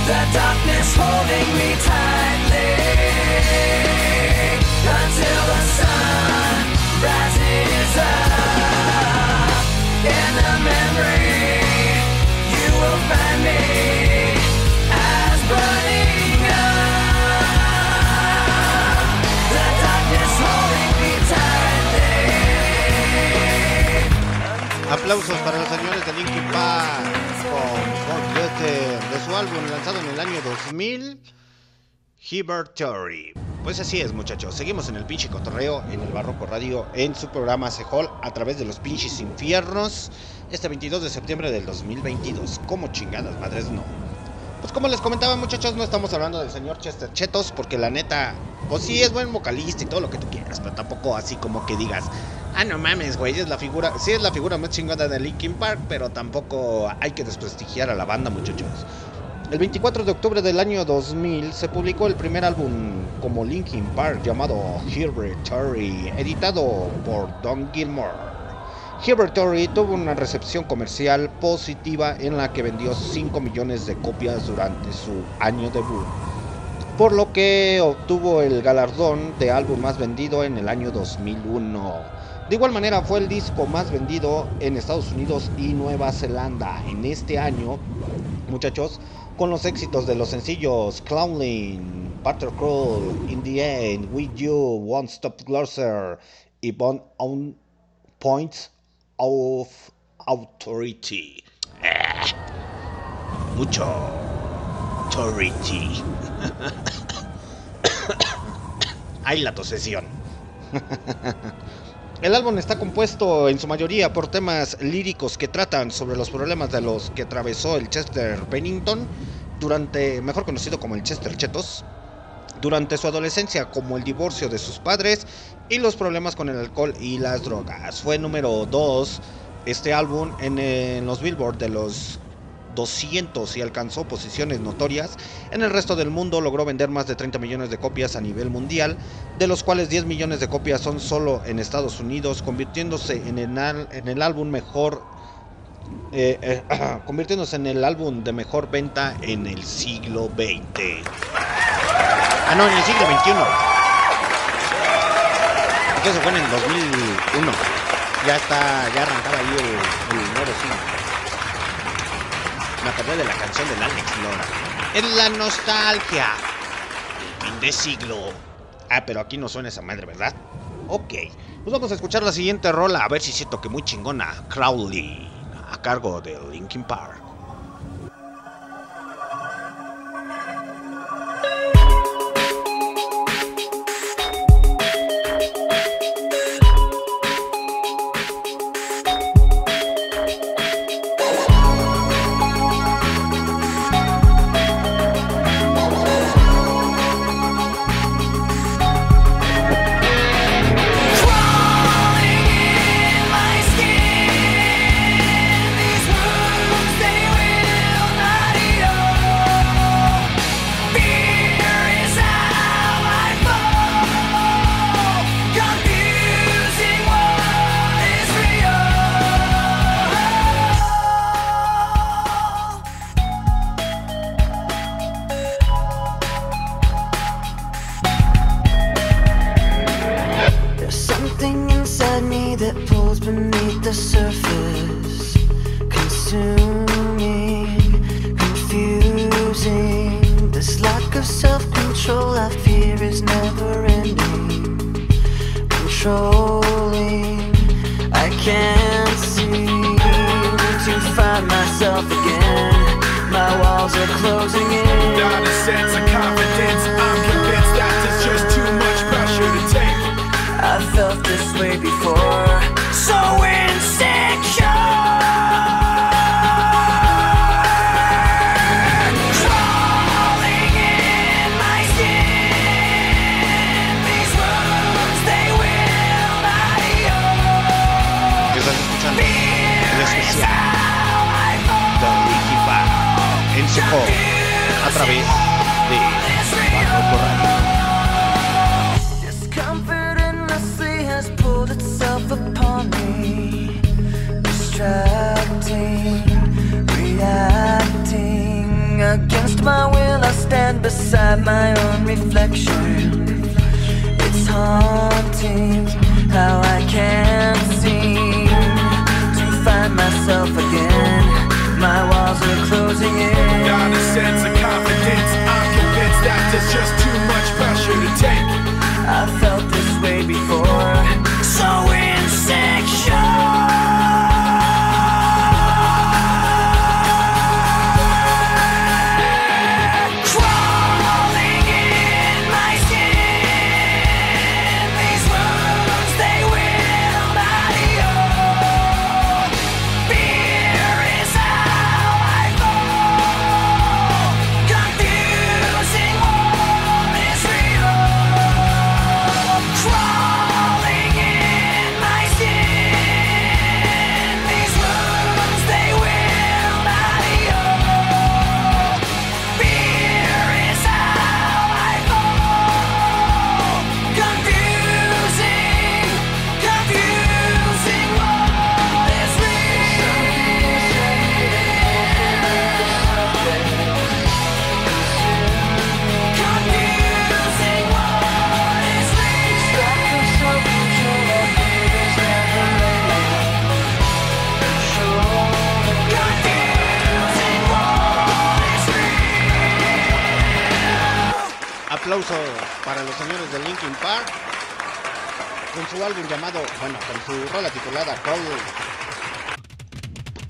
The darkness holding me tightly until the sun rises up. In the memory you will find me as burning up. The darkness holding me tightly. Aplausos lanzado en el año 2000, Hibbert Theory. Pues así es, muchachos. Seguimos en el pinche cotorreo en el Barroco Radio en su programa Hall a través de los pinches infiernos este 22 de septiembre del 2022. Como chingadas madres, no. Pues como les comentaba, muchachos, no estamos hablando del señor Chester Chetos porque la neta, pues sí es buen vocalista y todo lo que tú quieras, pero tampoco así como que digas, ah, no mames, güey, es la figura, sí es la figura más chingona de Linkin Park, pero tampoco hay que desprestigiar a la banda, muchachos. El 24 de octubre del año 2000 se publicó el primer álbum como Linkin Park llamado Hereditary, editado por Don Gilmore. Hereditary tuvo una recepción comercial positiva en la que vendió 5 millones de copias durante su año debut, por lo que obtuvo el galardón de álbum más vendido en el año 2001. De igual manera fue el disco más vendido en Estados Unidos y Nueva Zelanda en este año, muchachos, con los éxitos de los sencillos Clowning, Buttercrow, In the End, With You, One Stop Closer y Bone on Points of Authority. Mucho authority. Ay, la tosesión. El álbum está compuesto en su mayoría por temas líricos que tratan sobre los problemas de los que atravesó el Chester Bennington durante, mejor conocido como el Chester Chetos, durante su adolescencia, como el divorcio de sus padres y los problemas con el alcohol y las drogas. Fue número 2 este álbum en, en los Billboard de los 200 y alcanzó posiciones notorias. En el resto del mundo logró vender más de 30 millones de copias a nivel mundial, de los cuales 10 millones de copias son solo en Estados Unidos, convirtiéndose en el, en el álbum mejor, eh, eh, convirtiéndose en el álbum de mejor venta en el siglo XX. Ah, no, en el siglo XXI. Eso fue en el 2001. Ya está, ya arrancaba ahí el, el nuevo siglo. Me acordé de la canción del Alex Lora. Es la nostalgia. El fin de siglo. Ah, pero aquí no suena esa madre, ¿verdad? Ok. Pues vamos a escuchar la siguiente rola. A ver si siento que muy chingona. Crowley. A cargo de Linkin Park.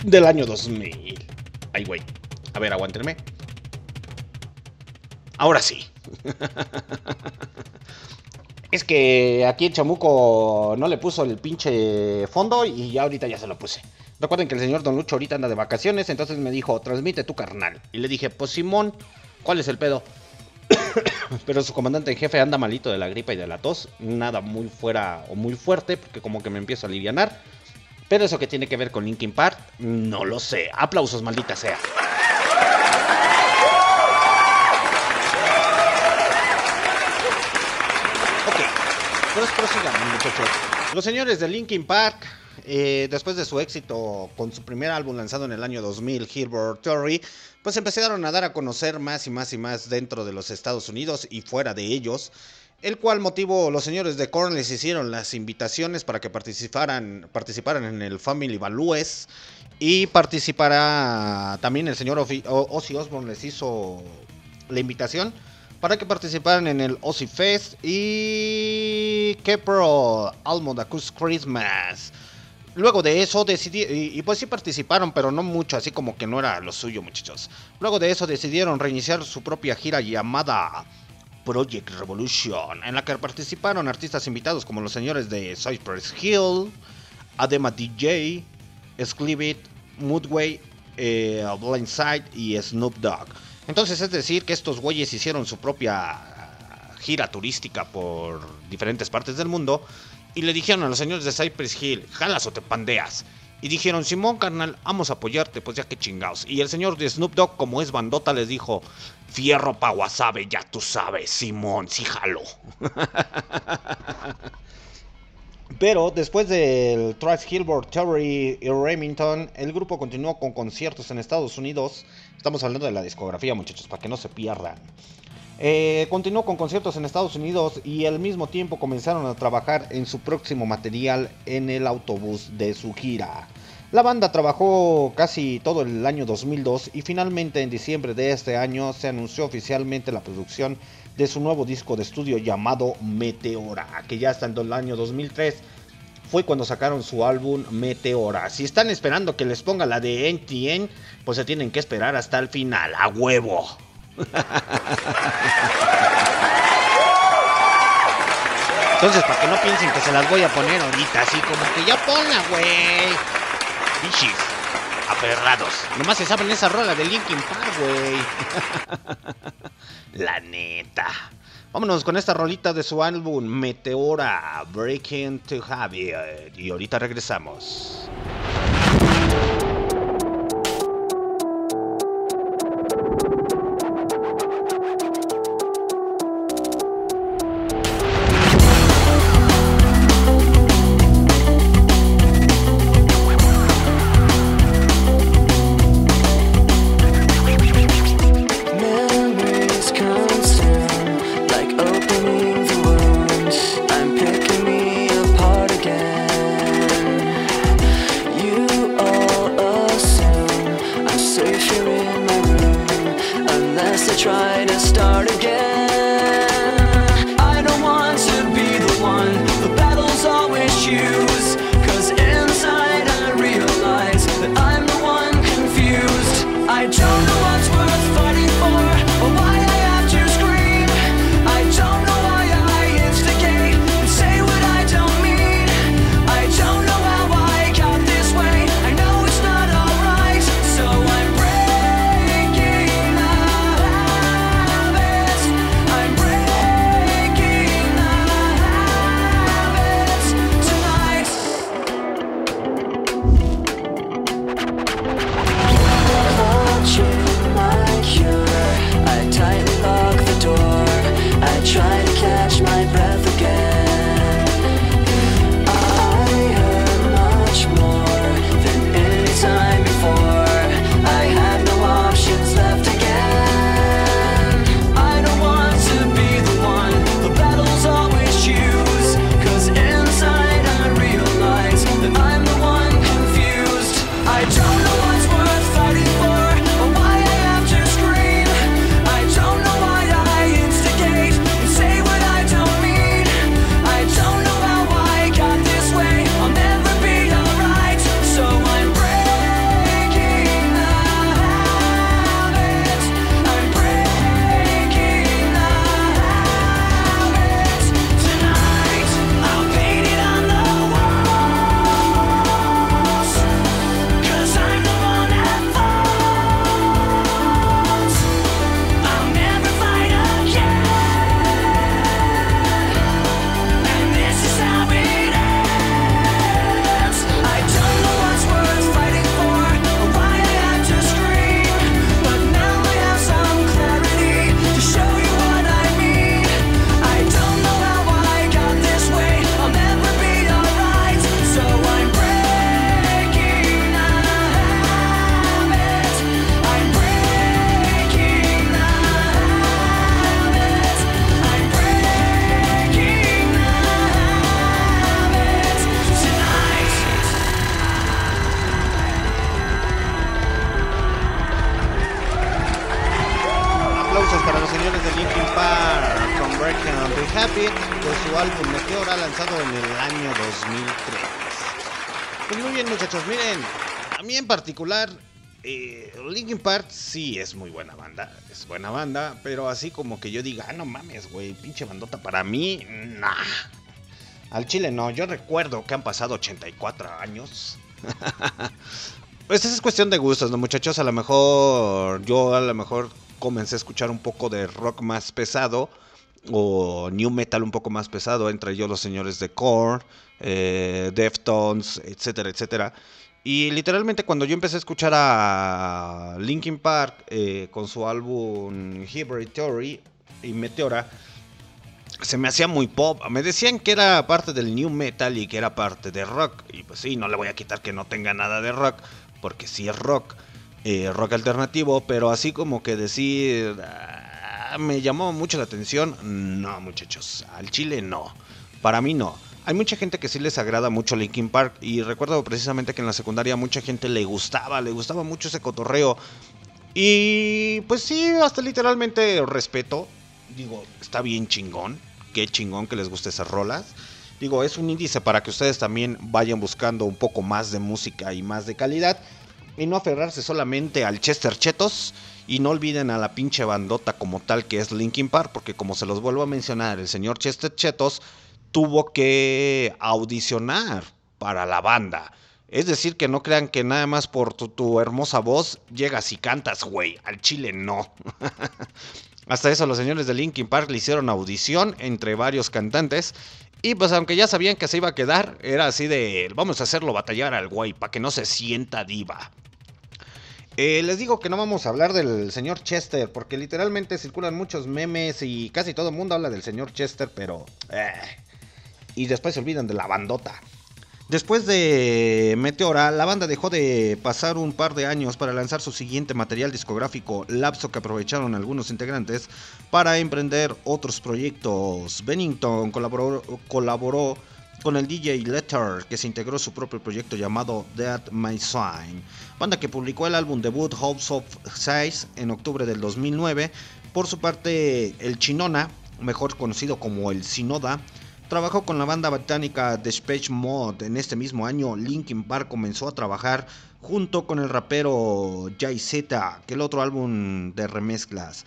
Del año 2000. Ay, güey. A ver, aguántenme. Ahora sí. Es que aquí en Chamuco no le puso el pinche fondo y ya ahorita ya se lo puse. Recuerden que el señor Don Lucho ahorita anda de vacaciones, entonces me dijo, transmite tu carnal. Y le dije, pues Simón, ¿cuál es el pedo? Pero su comandante en jefe anda malito de la gripa y de la tos. Nada muy fuera o muy fuerte, porque como que me empiezo a alivianar. Pero eso que tiene que ver con Linkin Park, no lo sé. Aplausos, maldita sea. Ok, pues prosigamos, muchachos. Los señores de Linkin Park, eh, después de su éxito con su primer álbum lanzado en el año 2000, Hilbert Theory, pues empezaron a dar a conocer más y más y más dentro de los Estados Unidos y fuera de ellos. El cual motivo los señores de Korn les hicieron las invitaciones para que participaran, participaran en el Family Values. Y participará también el señor Ozzy Osbourne les hizo la invitación para que participaran en el Ozzy Fest y Kepro Almodacus Christmas. Luego de eso decidí, y, y pues sí participaron, pero no mucho, así como que no era lo suyo, muchachos. Luego de eso decidieron reiniciar su propia gira llamada Project Revolution, en la que participaron artistas invitados como los señores de Cypress Hill, Adema DJ, Sklivit, Moodway, eh, Blindside y Snoop Dogg. Entonces es decir que estos güeyes hicieron su propia gira turística por diferentes partes del mundo y le dijeron a los señores de Cypress Hill, jalas o te pandeas. Y dijeron, Simón, carnal, vamos a apoyarte, pues ya que chingaos. Y el señor de Snoop Dogg, como es bandota, les dijo, fierro pa' wasabe, ya tú sabes, Simón, sí jalo. Pero después del Thrice Hilbert, Theory y Remington, el grupo continuó con conciertos en Estados Unidos. Estamos hablando de la discografía, muchachos, para que no se pierdan. Eh, continuó con conciertos en Estados Unidos y al mismo tiempo comenzaron a trabajar en su próximo material en el autobús de su gira. La banda trabajó casi todo el año 2002 y finalmente en diciembre de este año se anunció oficialmente la producción de su nuevo disco de estudio llamado Meteora, que ya en el año 2003 fue cuando sacaron su álbum Meteora. Si están esperando que les ponga la de NTN, pues se tienen que esperar hasta el final, a huevo. Entonces, para que no piensen que se las voy a poner ahorita, así como que ya ponla, güey. Bichis, aferrados. Nomás se saben esa rola de Linkin Park, güey. La neta. Vámonos con esta rolita de su álbum Meteora, Breaking to Habit. Y ahorita regresamos. Particular eh, Linkin Park sí es muy buena banda, es buena banda, pero así como que yo diga, ah, no mames, güey, pinche bandota para mí, nah. Al chile no, yo recuerdo que han pasado 84 años. Pues esa es cuestión de gustos, ¿no, muchachos? A lo mejor yo a lo mejor comencé a escuchar un poco de rock más pesado o new metal un poco más pesado, entre ellos los señores de Core, eh, Deftones, etcétera, etcétera. Y literalmente cuando yo empecé a escuchar a Linkin Park eh, con su álbum Hybrid Theory y Meteora, se me hacía muy pop. Me decían que era parte del new metal y que era parte de rock. Y pues sí, no le voy a quitar que no tenga nada de rock, porque sí es rock, eh, rock alternativo, pero así como que decir, ah, me llamó mucho la atención. No, muchachos, al chile no. Para mí no. Hay mucha gente que sí les agrada mucho Linkin Park y recuerdo precisamente que en la secundaria mucha gente le gustaba, le gustaba mucho ese cotorreo. Y pues sí, hasta literalmente respeto. Digo, está bien chingón. Qué chingón que les guste esas rolas. Digo, es un índice para que ustedes también vayan buscando un poco más de música y más de calidad. Y no aferrarse solamente al Chester Chetos. Y no olviden a la pinche bandota como tal que es Linkin Park. Porque como se los vuelvo a mencionar, el señor Chester Chetos tuvo que audicionar para la banda. Es decir, que no crean que nada más por tu, hermosa voz llegas y cantas, güey. Al chile no. Hasta eso los señores de Linkin Park le hicieron audición entre varios cantantes. Y pues aunque ya sabían que se iba a quedar, era así de, vamos a hacerlo batallar al güey para que no se sienta diva. Eh, les digo que no vamos a hablar del señor Chester, porque literalmente circulan muchos memes y casi todo el mundo habla del señor Chester, pero... eh, y después se olvidan de la bandota. Después de Meteora, la banda dejó de pasar un par de años para lanzar su siguiente material discográfico, lapso que aprovecharon algunos integrantes para emprender otros proyectos. Bennington colaboró, colaboró con el DJ Letter, que se integró su propio proyecto llamado Dead My Sign, banda que publicó el álbum debut Hopes of Size en octubre del 2009. Por su parte, el Chinona, mejor conocido como el Sinoda, Trabajó con la banda británica Depeche Mode. En este mismo año, Linkin Park comenzó a trabajar junto con el rapero Jay Z, que el otro álbum de remezclas.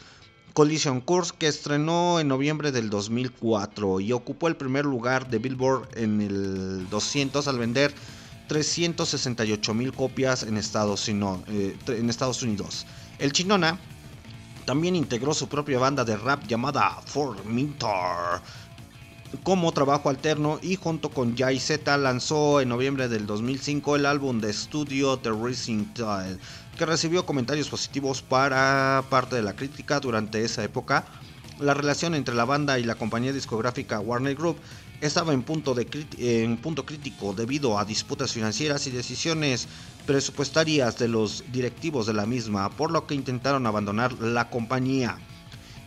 Collision Course, que estrenó en noviembre del 2004 y ocupó el primer lugar de Billboard en el 200 al vender 368 mil copias en Estados, Uni- eh, en Estados Unidos. El Chinona también integró su propia banda de rap llamada Formintor como trabajo alterno y junto con Jay Z lanzó en noviembre del 2005 el álbum de estudio The Racing Tide, que recibió comentarios positivos para parte de la crítica durante esa época. La relación entre la banda y la compañía discográfica Warner Group estaba en punto, de en punto crítico debido a disputas financieras y decisiones presupuestarias de los directivos de la misma, por lo que intentaron abandonar la compañía.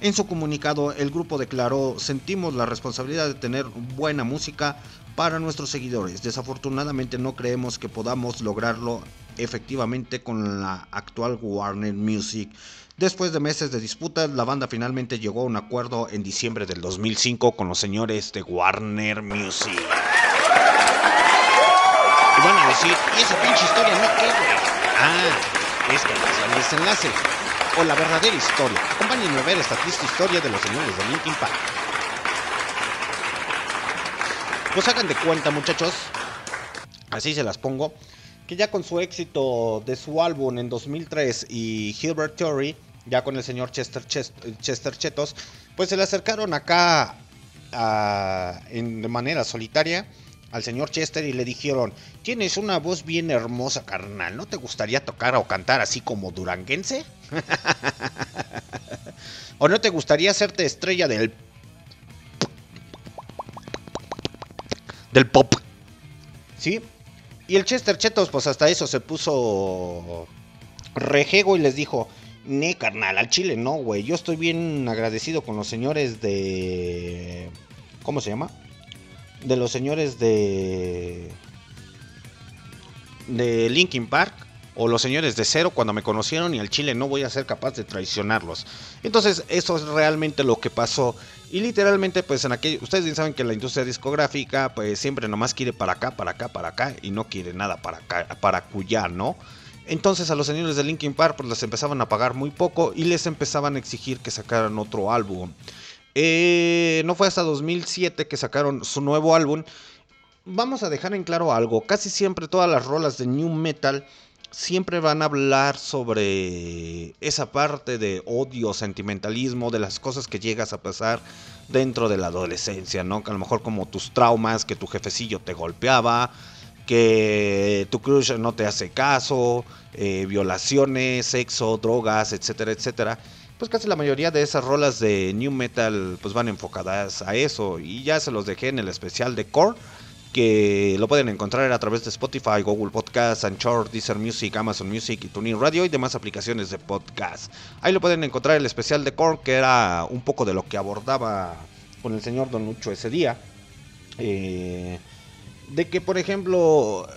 En su comunicado, el grupo declaró, sentimos la responsabilidad de tener buena música para nuestros seguidores. Desafortunadamente no creemos que podamos lograrlo efectivamente con la actual Warner Music. Después de meses de disputas, la banda finalmente llegó a un acuerdo en diciembre del 2005 con los señores de Warner Music. Y van a decir, ¿y esa pinche historia no qué, güey? Ah, es que el desenlace o la verdadera historia. Acompáñenme a ver esta triste historia de los señores de Linkin Park. Pues hagan de cuenta, muchachos, así se las pongo, que ya con su éxito de su álbum en 2003 y Hilbert Theory, ya con el señor Chester, Ches- Chester Chetos, pues se le acercaron acá a- en, de manera solitaria al señor Chester y le dijeron, tienes una voz bien hermosa, carnal, ¿no te gustaría tocar o cantar así como duranguense? ¿O no te gustaría hacerte estrella del del pop? ¿Sí? Y el Chester Chetos, pues hasta eso se puso rejego y les dijo, ne carnal, al chile no, güey. Yo estoy bien agradecido con los señores de... ¿Cómo se llama? De los señores de... De Linkin Park. O los señores de cero cuando me conocieron y al chile no voy a ser capaz de traicionarlos. Entonces eso es realmente lo que pasó. Y literalmente pues en aquel... Ustedes bien saben que la industria discográfica pues siempre nomás quiere para acá, para acá, para acá. Y no quiere nada para acá, para cuyá, ¿no? Entonces a los señores de Linkin Park pues les empezaban a pagar muy poco y les empezaban a exigir que sacaran otro álbum. Eh, no fue hasta 2007 que sacaron su nuevo álbum. Vamos a dejar en claro algo. Casi siempre todas las rolas de New Metal siempre van a hablar sobre esa parte de odio, sentimentalismo, de las cosas que llegas a pasar dentro de la adolescencia, ¿no? Que a lo mejor como tus traumas, que tu jefecillo te golpeaba, que tu crush no te hace caso, eh, violaciones, sexo, drogas, etcétera, etcétera. Pues casi la mayoría de esas rolas de New Metal pues van enfocadas a eso y ya se los dejé en el especial de Core que lo pueden encontrar a través de Spotify, Google Podcast, Anchor, Deezer Music, Amazon Music y TuneIn Radio y demás aplicaciones de podcast. Ahí lo pueden encontrar el especial de Korn, que era un poco de lo que abordaba con el señor Don Lucho ese día. Eh, de que, por ejemplo,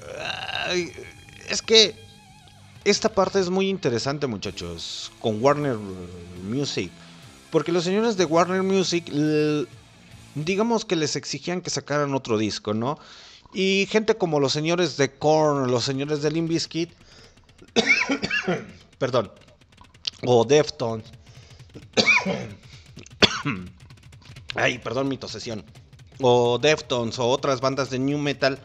es que esta parte es muy interesante, muchachos, con Warner Music. Porque los señores de Warner Music, digamos que les exigían que sacaran otro disco, ¿no? Y gente como los señores de Korn, los señores de Limp Bizkit, perdón, o Deftones. Ay, perdón mi tosesión. O Deftones o otras bandas de New Metal.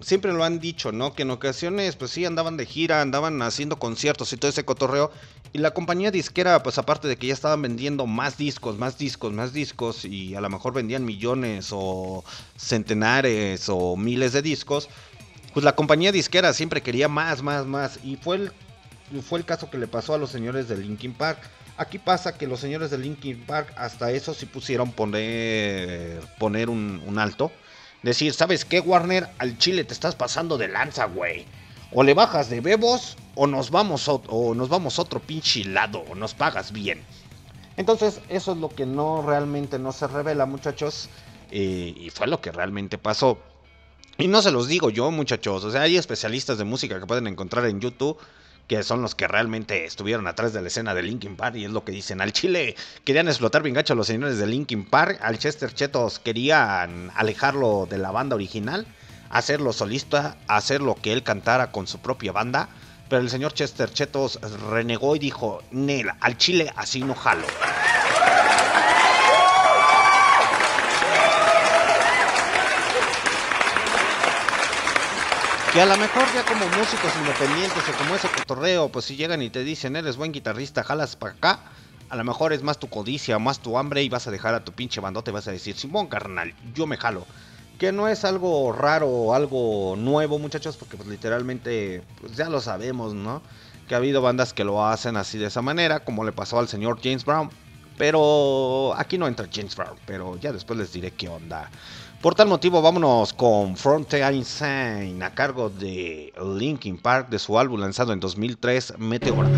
Siempre lo han dicho, ¿no? Que en ocasiones, pues sí, andaban de gira, andaban haciendo conciertos y todo ese cotorreo. Y la compañía disquera, pues aparte de que ya estaban vendiendo más discos, más discos, más discos, y a lo mejor vendían millones o centenares o miles de discos, pues la compañía disquera siempre quería más, más, más. Y fue el, fue el caso que le pasó a los señores de Linkin Park. Aquí pasa que los señores de Linkin Park hasta eso sí pusieron poner, poner un, un alto. Decir, ¿sabes qué, Warner? Al Chile te estás pasando de lanza, güey. O le bajas de bebos o nos vamos, ot- o nos vamos otro pinche lado o nos pagas bien. Entonces, eso es lo que no realmente no se revela, muchachos. eh, y fue lo que realmente pasó. Y no se los digo yo, muchachos. O sea, hay especialistas de música que pueden encontrar en YouTube. Que son los que realmente estuvieron atrás de la escena de Linkin Park. Y es lo que dicen. Al Chile querían explotar bien gacho a los señores de Linkin Park. Al Chester Chetos querían alejarlo de la banda original. Hacerlo solista. Hacer lo que él cantara con su propia banda. Pero el señor Chester Chetos renegó y dijo: Nel, al Chile así no jalo. Que a lo mejor ya como músicos independientes o como ese cotorreo, pues si llegan y te dicen, eres buen guitarrista, jalas para acá, a lo mejor es más tu codicia, más tu hambre y vas a dejar a tu pinche bandote y vas a decir, Simón carnal, yo me jalo. Que no es algo raro algo nuevo, muchachos, porque pues literalmente, pues ya lo sabemos, ¿no? Que ha habido bandas que lo hacen así de esa manera, como le pasó al señor James Brown. Pero aquí no entra James Brown, pero ya después les diré qué onda. Por tal motivo, vámonos con Frontier Insane a cargo de Linkin Park de su álbum lanzado en 2003, Meteora.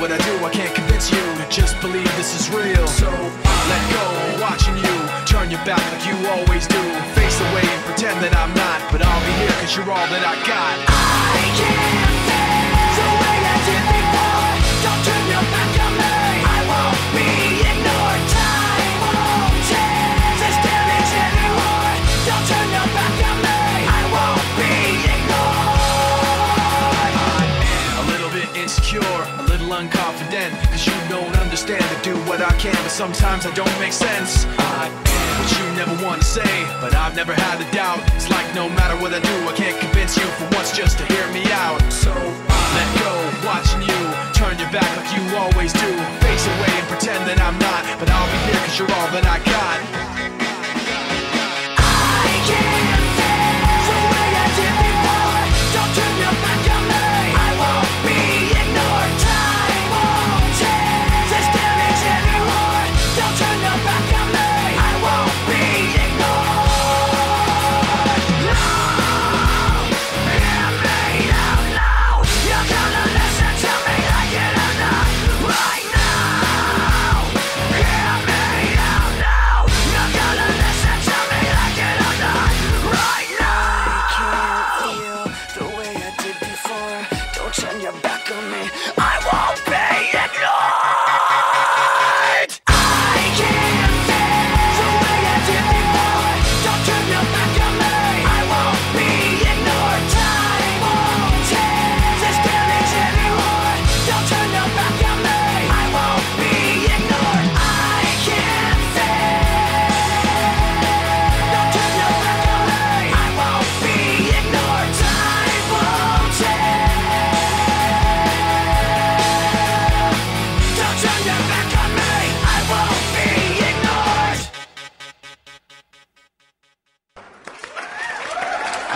What I do, I can't convince you to just believe this is real. So let go, watching you. Turn your back like you always do. Face away and pretend that I'm not. But I'll be here cause you're all that I got. I can't unconfident. Cause you don't understand to do what I can, but sometimes I don't make sense. I am what you never want to say, but I've never had a doubt. It's like no matter what I do, I can't convince you for once just to hear me out. So I let go, watching you turn your back like you always do. Face away and pretend that I'm not, but I'll be here cause you're all that I got.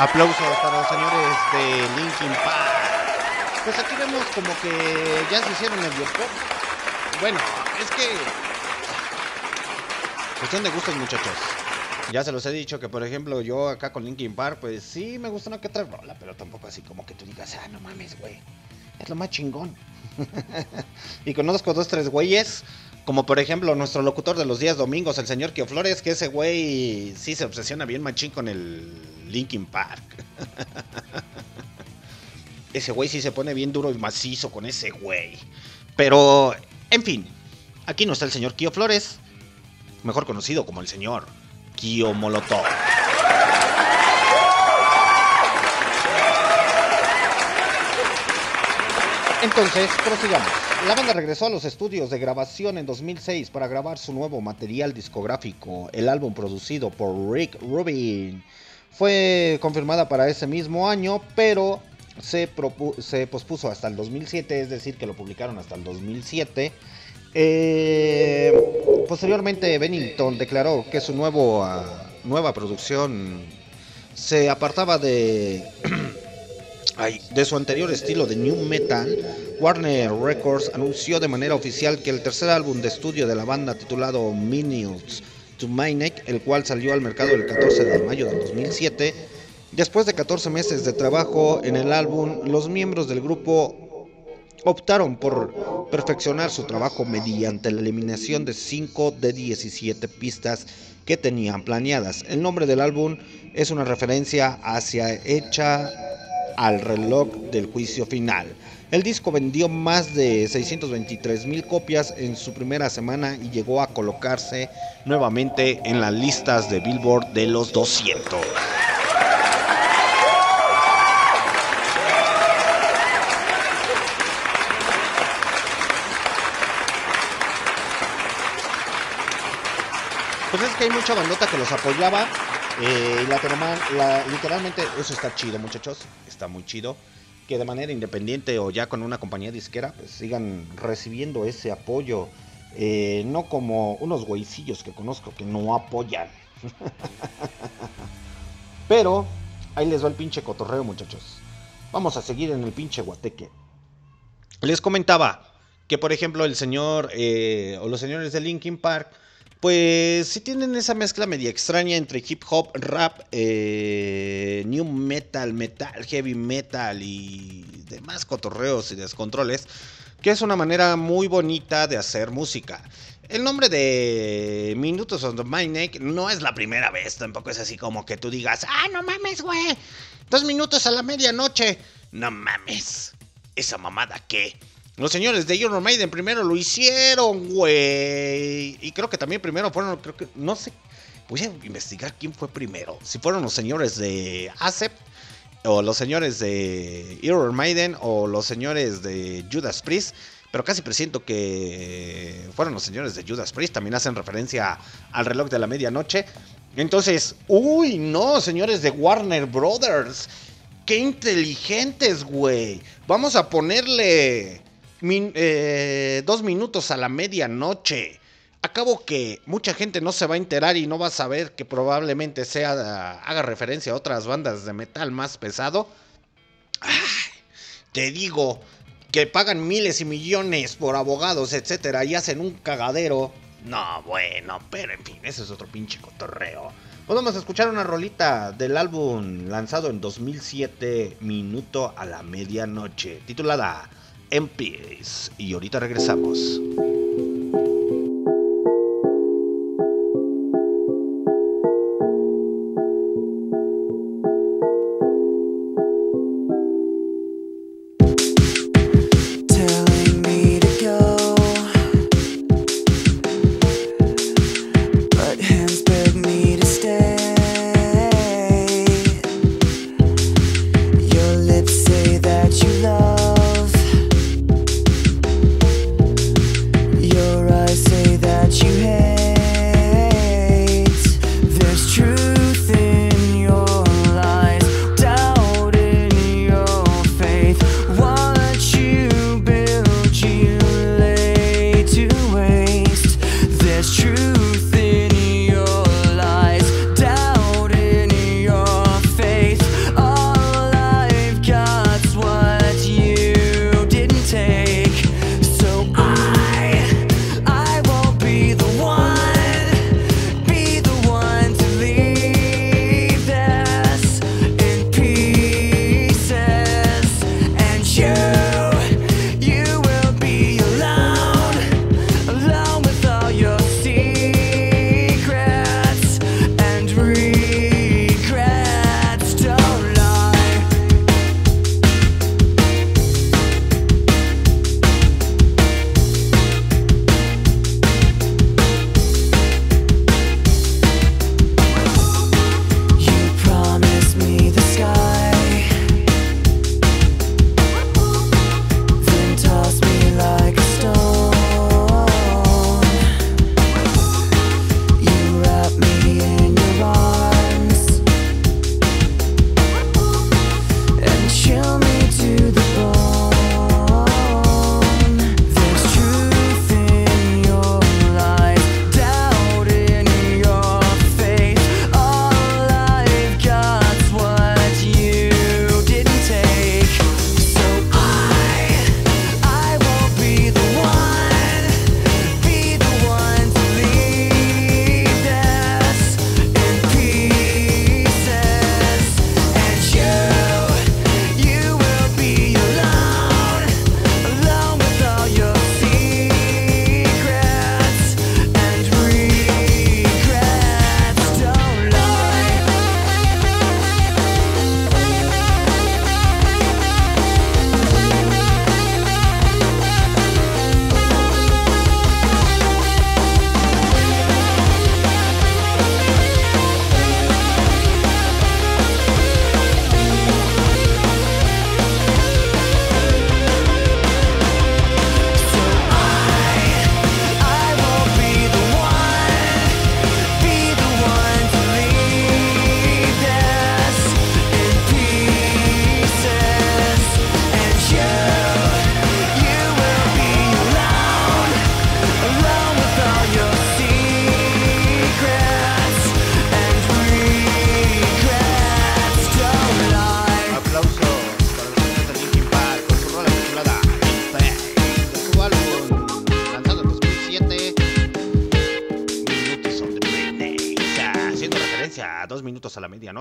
Aplausos para los señores de Linkin Park. Pues aquí vemos como que ya se hicieron el pop. Bueno, es que. Cuestión de gustos, muchachos. Ya se los he dicho que, por ejemplo, yo acá con Linkin Park, pues sí me gusta una que otra rola, pero tampoco así como que tú digas, ah, no mames, güey. Es lo más chingón. y conozco dos, tres güeyes, como por ejemplo nuestro locutor de los días domingos, el señor Kio Flores, que ese güey sí se obsesiona bien machín con el Linkin Park. ese güey sí se pone bien duro y macizo con ese güey. Pero, en fin, aquí no está el señor Kio Flores, mejor conocido como el señor Kio Molotov. Entonces, prosigamos. La banda regresó a los estudios de grabación en 2006 para grabar su nuevo material discográfico. El álbum producido por Rick Rubin fue confirmada para ese mismo año, pero se, pospuso hasta el 2007, es decir, que lo publicaron hasta el 2007. Eh, posteriormente, Bennington declaró que su nuevo, ah, nueva producción se apartaba de de su anterior estilo de new metal, Warner Records anunció de manera oficial que el tercer álbum de estudio de la banda titulado Minutes to Maniac, el cual salió al mercado el 14 de mayo del 2007, después de 14 meses de trabajo en el álbum, los miembros del grupo optaron por perfeccionar su trabajo mediante la eliminación de 5 de 17 pistas que tenían planeadas. El nombre del álbum es una referencia hacia hecha al reloj del juicio final. El disco vendió más de 623 mil copias en su primera semana y llegó a colocarse nuevamente en las listas de Billboard de los 200. Pues es que hay mucha bandota que los apoyaba eh, la, la- literalmente, eso está chido, muchachos. Está muy chido. Que de manera independiente o ya con una compañía disquera, pues sigan recibiendo ese apoyo. eh, no como unos güeycillos que conozco que no apoyan. Pero ahí les va el pinche cotorreo, muchachos. Vamos a seguir en el pinche guateque. Les comentaba que, por ejemplo, el señor eh, o los señores de Linkin Park, pues sí tienen esa mezcla media extraña entre hip hop, rap, eh, new metal, metal, heavy metal y demás cotorreos y descontroles, que es una manera muy bonita de hacer música. El nombre de Minutos on the My Neck no es la primera vez, tampoco es así como que tú digas, ah, no mames, güey, dos minutos a la medianoche. No mames, esa mamada qué. Los señores de Iron Maiden primero lo hicieron, güey. Y creo que también primero fueron, creo que, no sé, voy a investigar quién fue primero. Si fueron los señores de Acept, o los señores de Iron Maiden, o los señores de Judas Priest. Pero casi presiento que fueron los señores de Judas Priest. También hacen referencia al reloj de la medianoche. Entonces, uy, no, señores de Warner Brothers. Qué inteligentes, güey. Vamos a ponerle eh, dos minutos a la medianoche. Acabo que mucha gente no se va a enterar y no va a saber que probablemente sea haga referencia a otras bandas de metal más pesado. Te digo que pagan miles y millones por abogados, etcétera, y hacen un cagadero. No, bueno, pero en fin, ese es otro pinche cotorreo. Pues vamos a escuchar una rolita del álbum lanzado en 2007, Minuto a la Medianoche, titulada En. Y ahorita regresamos.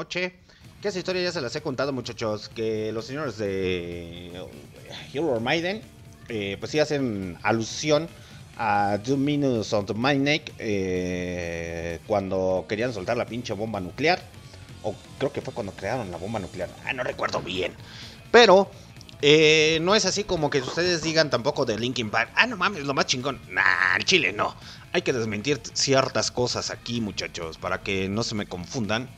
Que esa historia ya se las he contado, muchachos. Que los señores de Hero Maiden, eh, pues sí hacen alusión a Two Minutes on the Neck eh, cuando querían soltar la pinche bomba nuclear. O creo que fue cuando crearon la bomba nuclear. Ah, no recuerdo bien. Pero eh, no es así como que ustedes digan tampoco de Linkin Park. Ah, no mames, lo más chingón. Nah, Chile no. Hay que desmentir ciertas cosas aquí, muchachos, para que no se me confundan.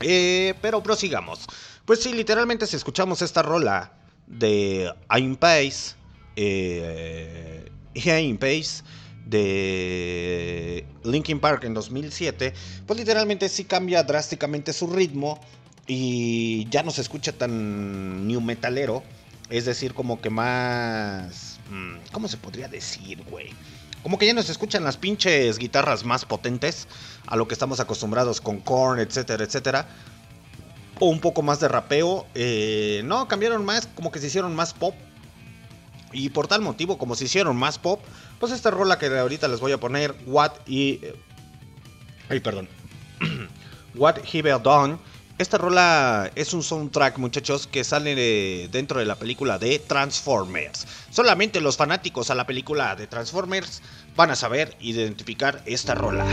Eh, pero prosigamos. Pues sí, literalmente si escuchamos esta rola de I'm Pace, eh, I'm Pace de Linkin Park en 2007, pues literalmente sí cambia drásticamente su ritmo y ya no se escucha tan new metalero, es decir, como que más... mm, ¿Cómo se podría decir, güey? Como que ya no se escuchan las pinches guitarras más potentes a lo que estamos acostumbrados con Korn, etcétera, etcétera. O un poco más de rapeo. eh, no, cambiaron más, como que se hicieron más pop. Y por tal motivo, como se hicieron más pop, pues esta rola que ahorita les voy a poner, What y... Ay, perdón. What He Done. Esta rola es un soundtrack, muchachos, que sale de- dentro de la película de Transformers. Solamente los fanáticos a la película de Transformers van a saber identificar esta rola.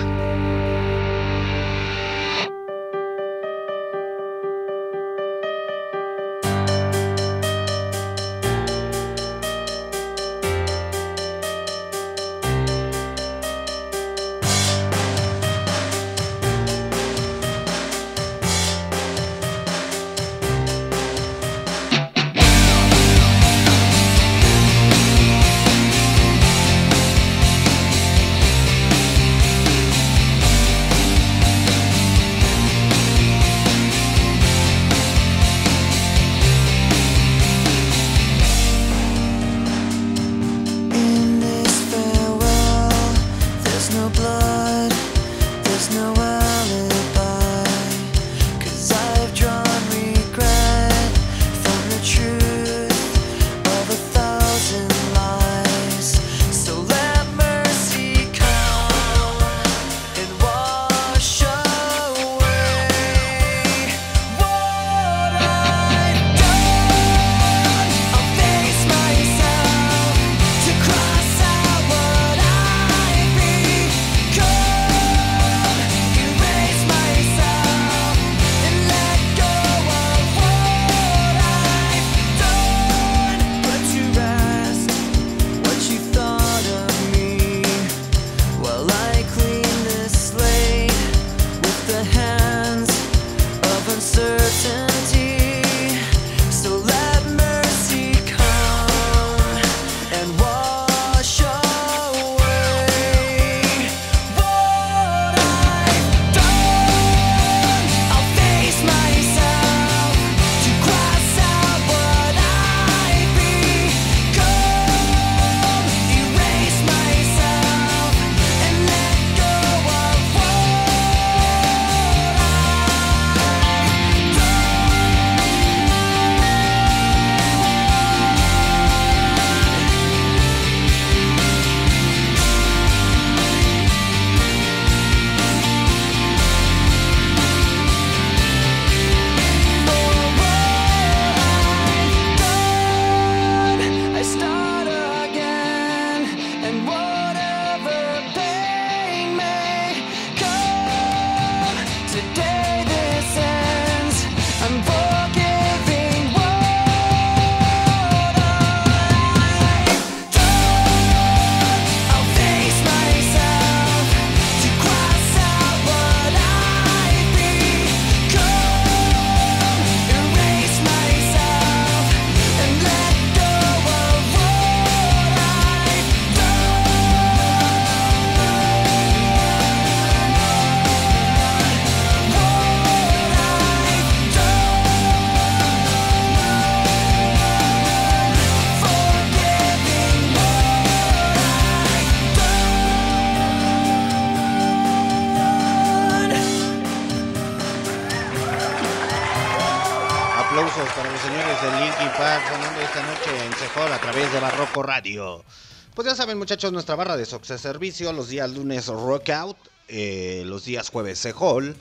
Pues ya saben muchachos, nuestra barra de Soxe Servicio, los días lunes Rock Out, eh, los días jueves Sejol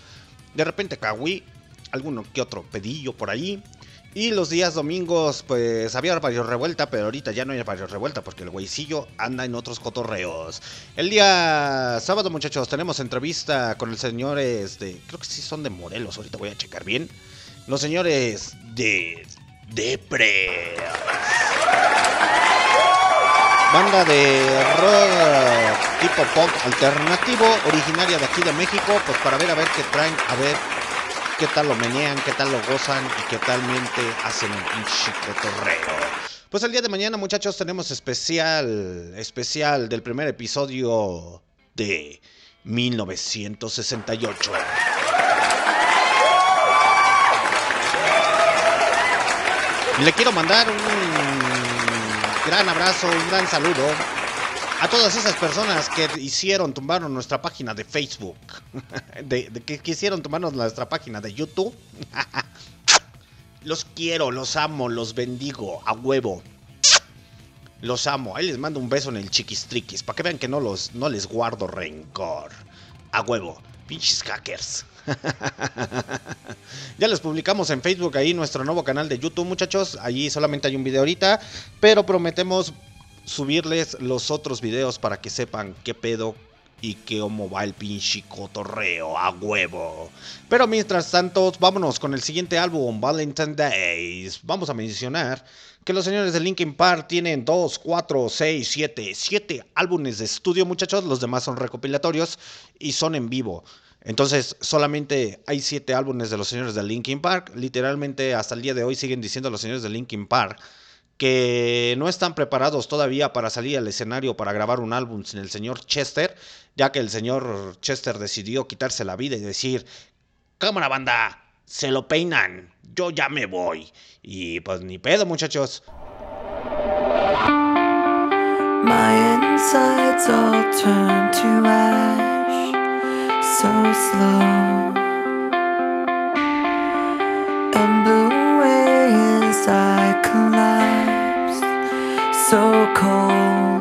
De repente Kawi, alguno que otro pedillo por ahí. Y los días domingos, pues había varios revuelta, pero ahorita ya no hay varios revuelta porque el güeycillo anda en otros cotorreos. El día sábado, muchachos, tenemos entrevista con el señores de. Creo que sí son de Morelos, ahorita voy a checar bien. Los señores de. Depre. Banda de rock tipo punk alternativo, originaria de aquí de México, pues para ver a ver qué traen, a ver qué tal lo menean, qué tal lo gozan y qué talmente hacen un pinche cotorreo. Pues el día de mañana, muchachos, tenemos especial, especial del primer episodio de 1968. Le quiero mandar un gran abrazo, un gran saludo a todas esas personas que hicieron, tumbaron nuestra página de Facebook, de que quisieron tumbarnos nuestra página de YouTube. Los quiero, los amo, los bendigo, a huevo. Los amo. Ahí les mando un beso en el chiquistriquis, para que vean que no, los, no les guardo rencor. A huevo. Pinches hackers. ya les publicamos en Facebook ahí nuestro nuevo canal de YouTube, muchachos. Allí solamente hay un video ahorita, pero prometemos subirles los otros videos para que sepan qué pedo y que cómo va el pinche cotorreo a huevo. Pero mientras tanto, vámonos con el siguiente álbum, Valentine Days. Vamos a mencionar que los señores de Linkin Park tienen 2, 4, 6, 7, 7 álbumes de estudio, muchachos. Los demás son recopilatorios y son en vivo. Entonces, solamente hay 7 álbumes de los señores de Linkin Park. Literalmente, hasta el día de hoy siguen diciendo los señores de Linkin Park que no están preparados todavía para salir al escenario para grabar un álbum sin el señor Chester, ya que el señor Chester decidió quitarse la vida y decir, cámara banda, se lo peinan, yo ya me voy. Y pues ni pedo muchachos. Insides so slow and blew away as I collapsed so cold.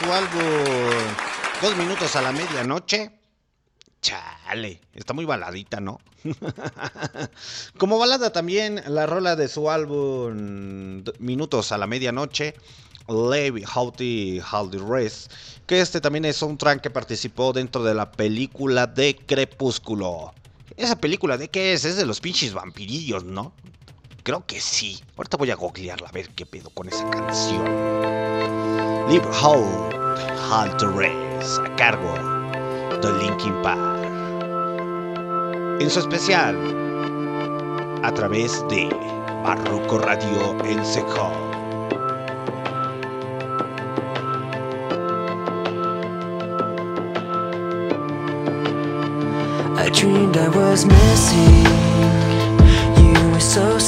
Su álbum Dos minutos a la medianoche. Chale, está muy baladita, ¿no? Como balada también la rola de su álbum Minutos a la medianoche, Levi Howdy Howdy Rest, que este también es un track que participó dentro de la película de Crepúsculo. ¿Esa película de qué es? Es de los pinches vampirillos, ¿no? Creo que sí. Ahorita voy a googlearla a ver qué pedo con esa canción. Live Hold, Halt Rest, a cargo de Linkin Park. En su especial, a través de Barroco Radio en Seco. I dreamed I was missing. You were so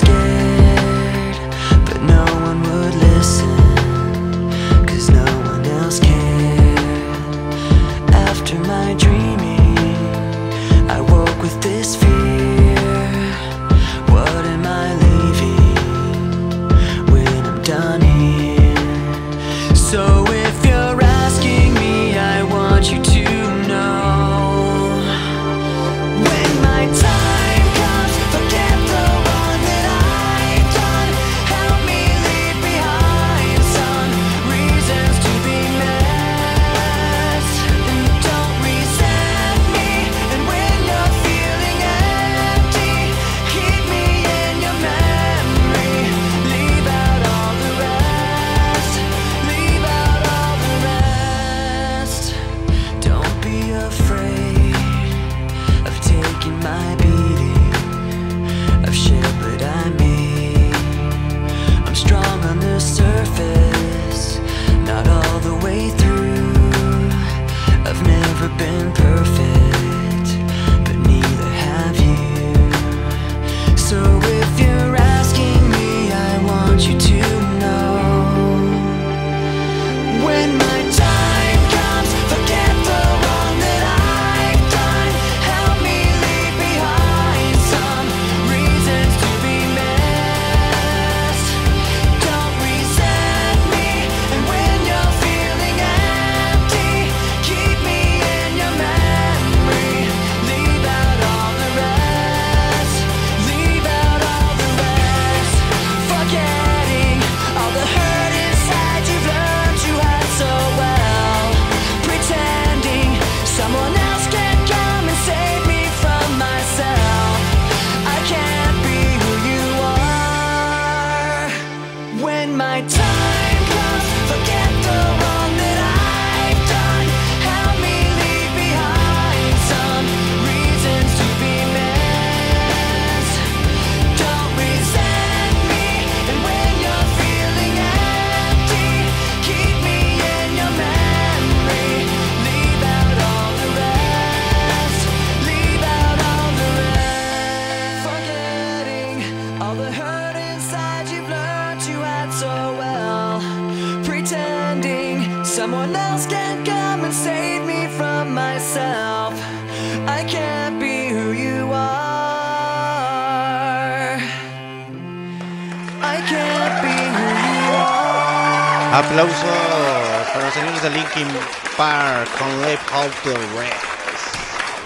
Linkin Park con Live Hold the Rest.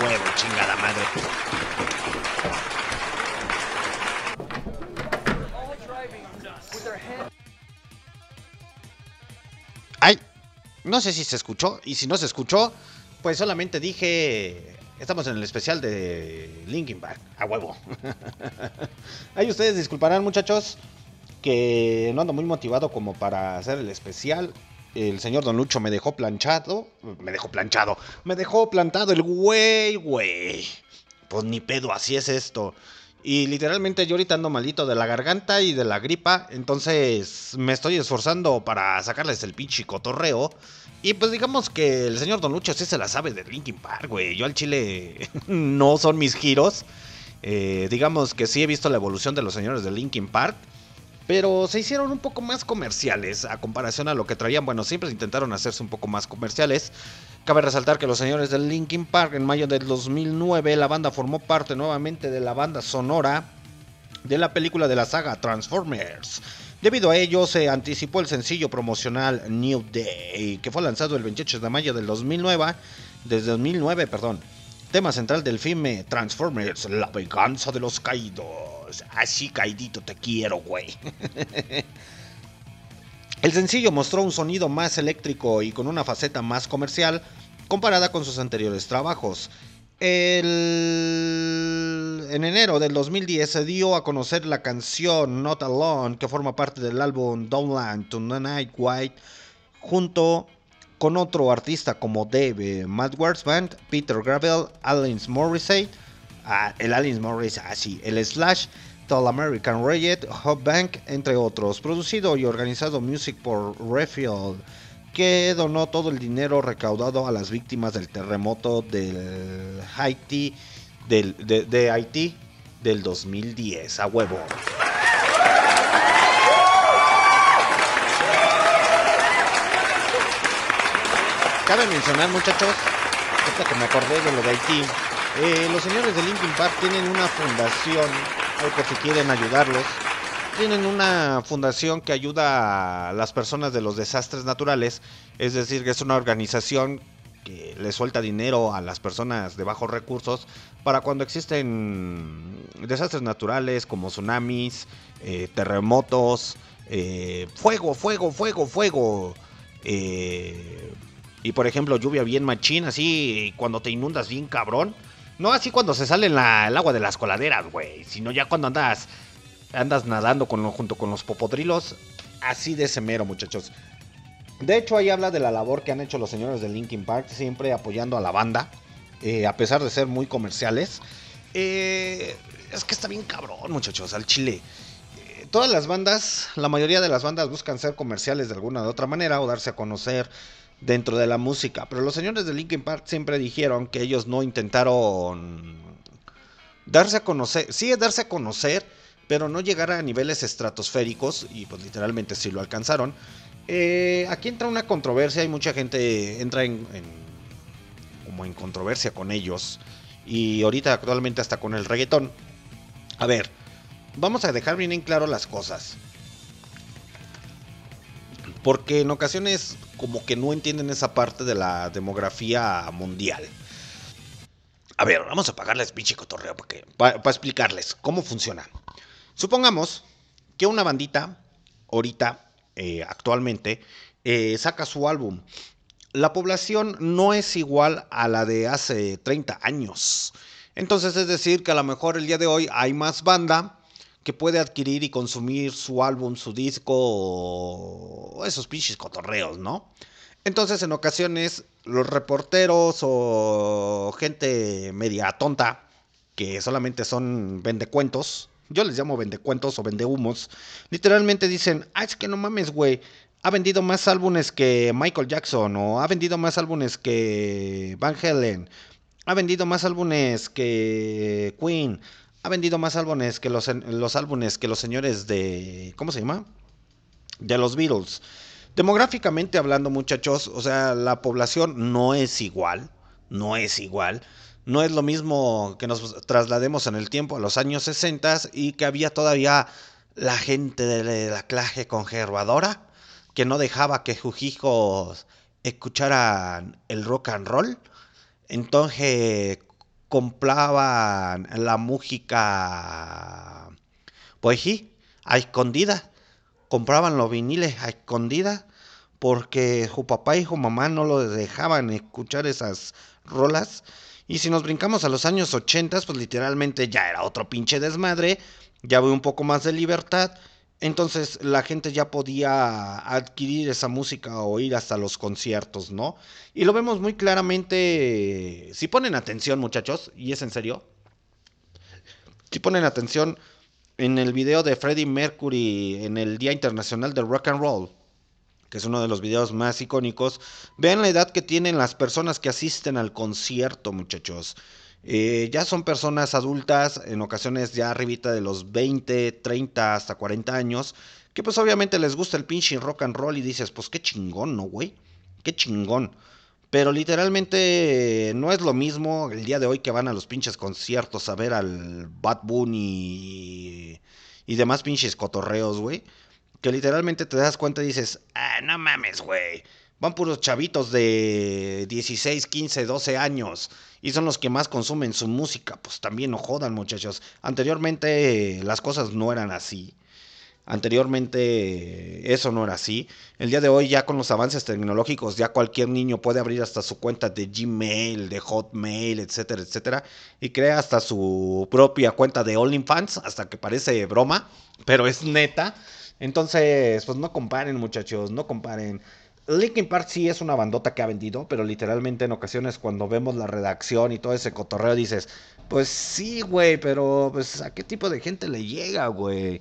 Huevo, chingada madre. Ay, no sé si se escuchó. Y si no se escuchó, pues solamente dije. Estamos en el especial de Linkin Park. A huevo. Ahí ustedes disculparán, muchachos que no ando muy motivado como para hacer el especial. El señor Don Lucho me dejó planchado. Me dejó planchado. Me dejó plantado el güey, güey. Pues ni pedo, así es esto. Y literalmente yo ahorita ando malito de la garganta y de la gripa. Entonces me estoy esforzando para sacarles el pinche cotorreo. Y pues digamos que el señor Don Lucho sí se la sabe de Linkin Park, güey. Yo al chile no son mis giros. Eh, digamos que sí he visto la evolución de los señores de Linkin Park. Pero se hicieron un poco más comerciales a comparación a lo que traían. Bueno, siempre intentaron hacerse un poco más comerciales. Cabe resaltar que los señores de Linkin Park en mayo del 2009 la banda formó parte nuevamente de la banda sonora de la película de la saga Transformers. Debido a ello, se anticipó el sencillo promocional New Day, que fue lanzado el 28 de mayo del 2009, desde 2009, perdón. Tema central del filme Transformers, la venganza de los caídos. Así caidito te quiero, güey. El sencillo mostró un sonido más eléctrico y con una faceta más comercial comparada con sus anteriores trabajos. El- En enero del 2010 se dio a conocer la canción Not Alone, que forma parte del álbum Downland to Night White, junto con otro artista como Dave Matt Band, Peter Gravel, Alanis Morissette, ah, el Alanis Morissette, así, el Slash, Tall American Riot, Hot Bank, entre otros, producido y organizado Music por Refield, que donó todo el dinero recaudado a las víctimas del terremoto del Haití, del, de, Haití del 2010, a huevo. Cabe mencionar, muchachos, esta que me acordé de lo de Haití. Eh, los señores de Linkin Park tienen una fundación, ahí por si quieren ayudarlos. Tienen una fundación que ayuda a las personas de los desastres naturales, es decir, que es una organización que le suelta dinero a las personas de bajos recursos para cuando existen desastres naturales como tsunamis, eh, terremotos, eh, fuego, fuego, fuego, fuego. eh, y por ejemplo, lluvia bien machín, así cuando te inundas bien cabrón. No así cuando se sale la- el agua de las coladeras, güey. Sino ya cuando andas andas nadando con, junto con los popodrilos. Así de ese mero, muchachos. De hecho, ahí habla de la labor que han hecho los señores de Linkin Park, siempre apoyando a la banda, eh, a pesar de ser muy comerciales. Eh, es que está bien cabrón, muchachos, al chile. Eh, todas las bandas, la mayoría de las bandas buscan ser comerciales de alguna u otra manera o darse a conocer dentro de la música. Pero los señores de Linkin Park siempre dijeron que ellos no intentaron darse a conocer, sí darse a conocer, pero no llegar a niveles estratosféricos y pues literalmente sí lo alcanzaron. Eh, aquí entra una controversia y mucha gente entra en, como en controversia con ellos y ahorita actualmente hasta con el reggaetón. A ver, vamos a dejar bien en claro las cosas. Porque en ocasiones como que no entienden esa parte de la demografía mundial. A ver, vamos a pagarles pinche cotorreo para explicarles cómo funciona. Supongamos que una bandita, ahorita, eh, actualmente, eh, saca su álbum. La población no es igual a la de hace 30 años. Entonces es decir que a lo mejor el día de hoy hay más banda que puede adquirir y consumir su álbum, su disco, o esos pinches cotorreos, ¿no? Entonces en ocasiones los reporteros o gente media tonta, que solamente son vendecuentos, yo les llamo vendecuentos o vendehumos, literalmente dicen, ah, es que no mames, güey, ha vendido más álbumes que Michael Jackson, o ha vendido más álbumes que Van Halen, ha vendido más álbumes que Queen, ha vendido más álbumes que los, álbumes que los señores de, ¿cómo se llama? De los Beatles. Demográficamente hablando, muchachos, o sea, la población no es igual, no es igual. No es lo mismo que nos traslademos en el tiempo a los años 60 y que había todavía la gente de la clase conservadora que no dejaba que sus hijos escucharan el rock and roll. Entonces compraban la música, pues sí, a escondidas. Compraban los viniles a escondidas porque su papá y su mamá no lo dejaban escuchar esas rolas. Y si nos brincamos a los años 80, pues literalmente ya era otro pinche desmadre, ya había un poco más de libertad. Entonces la gente ya podía adquirir esa música o ir hasta los conciertos, ¿no? Y lo vemos muy claramente, si ponen atención muchachos, y es en serio, si ponen atención en el video de Freddie Mercury en el Día Internacional del Rock and Roll, que es uno de los videos más icónicos, vean la edad que tienen las personas que asisten al concierto, muchachos. Eh, ya son personas adultas, en ocasiones ya arribita de los 20, 30 hasta 40 años, que pues obviamente les gusta el pinche rock and roll y dices, pues qué chingón, ¿no, güey? Qué chingón. Pero literalmente no es lo mismo el día de hoy que van a los pinches conciertos a ver al Bad Bunny y, y demás pinches cotorreos, güey. Que literalmente te das cuenta y dices, ah, no mames, güey. Van puros chavitos de 16, 15, 12 años. Y son los que más consumen su música. Pues también no jodan, muchachos. Anteriormente las cosas no eran así. Anteriormente eso no era así. El día de hoy ya con los avances tecnológicos ya cualquier niño puede abrir hasta su cuenta de Gmail, de Hotmail, etcétera, etcétera. Y crea hasta su propia cuenta de OnlyFans, hasta que parece broma, pero es neta. Entonces, pues no comparen muchachos, no comparen. Linkin Park sí es una bandota que ha vendido, pero literalmente en ocasiones cuando vemos la redacción y todo ese cotorreo dices, pues sí, güey, pero pues a qué tipo de gente le llega, güey.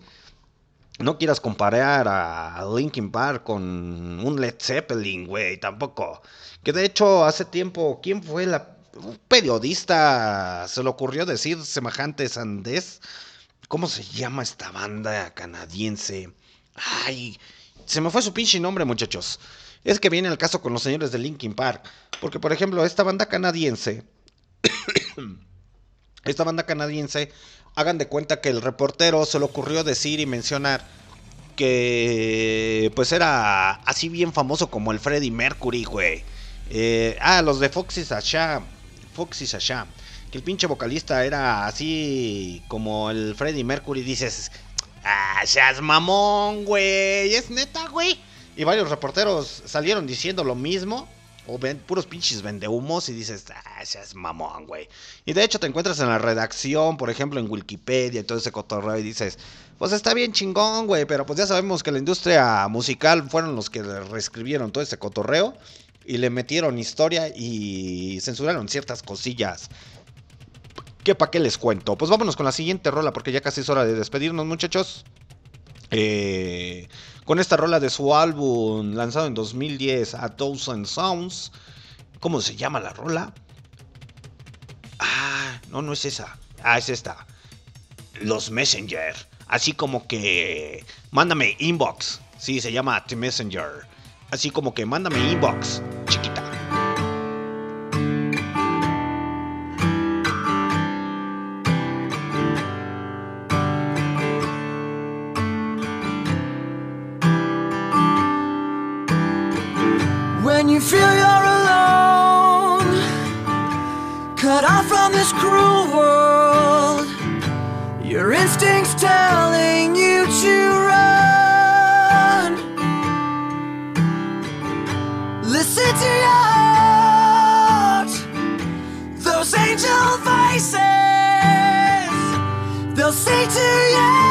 No quieras comparar a Linkin Park con un Led Zeppelin, güey, tampoco. Que de hecho hace tiempo, ¿quién fue la un periodista se le ocurrió decir semejante sandez? ¿Cómo se llama esta banda canadiense? Ay, se me fue su pinche nombre, muchachos. Es que viene el caso con los señores de Linkin Park. Porque, por ejemplo, esta banda canadiense. esta banda canadiense. Hagan de cuenta que el reportero se le ocurrió decir y mencionar que pues era así bien famoso como el Freddie Mercury, güey. Eh, ah, los de Foxy Sasha. Foxy Sasha. Que el pinche vocalista era así como el Freddie Mercury. Dices, ah, seas mamón, güey. Es neta, güey. Y varios reporteros salieron diciendo lo mismo. O puros pinches vendehumos y dices, ah, seas mamón, güey. Y de hecho te encuentras en la redacción, por ejemplo, en Wikipedia y todo ese cotorreo y dices, pues está bien chingón, güey, pero pues ya sabemos que la industria musical fueron los que reescribieron todo ese cotorreo y le metieron historia y censuraron ciertas cosillas. ¿Qué pa' qué les cuento? Pues vámonos con la siguiente rola porque ya casi es hora de despedirnos, muchachos. Eh, con esta rola de su álbum lanzado en 2010, A Thousand Sounds. ¿Cómo se llama la rola? Ah, no, no es esa. Ah, es esta. Los Messenger. Así como que... Mándame inbox. Sí, se llama The Messenger. Así como que mándame inbox, chiquita. This cruel world, your instincts telling you to run. Listen to your heart, those angel voices, they'll say to you,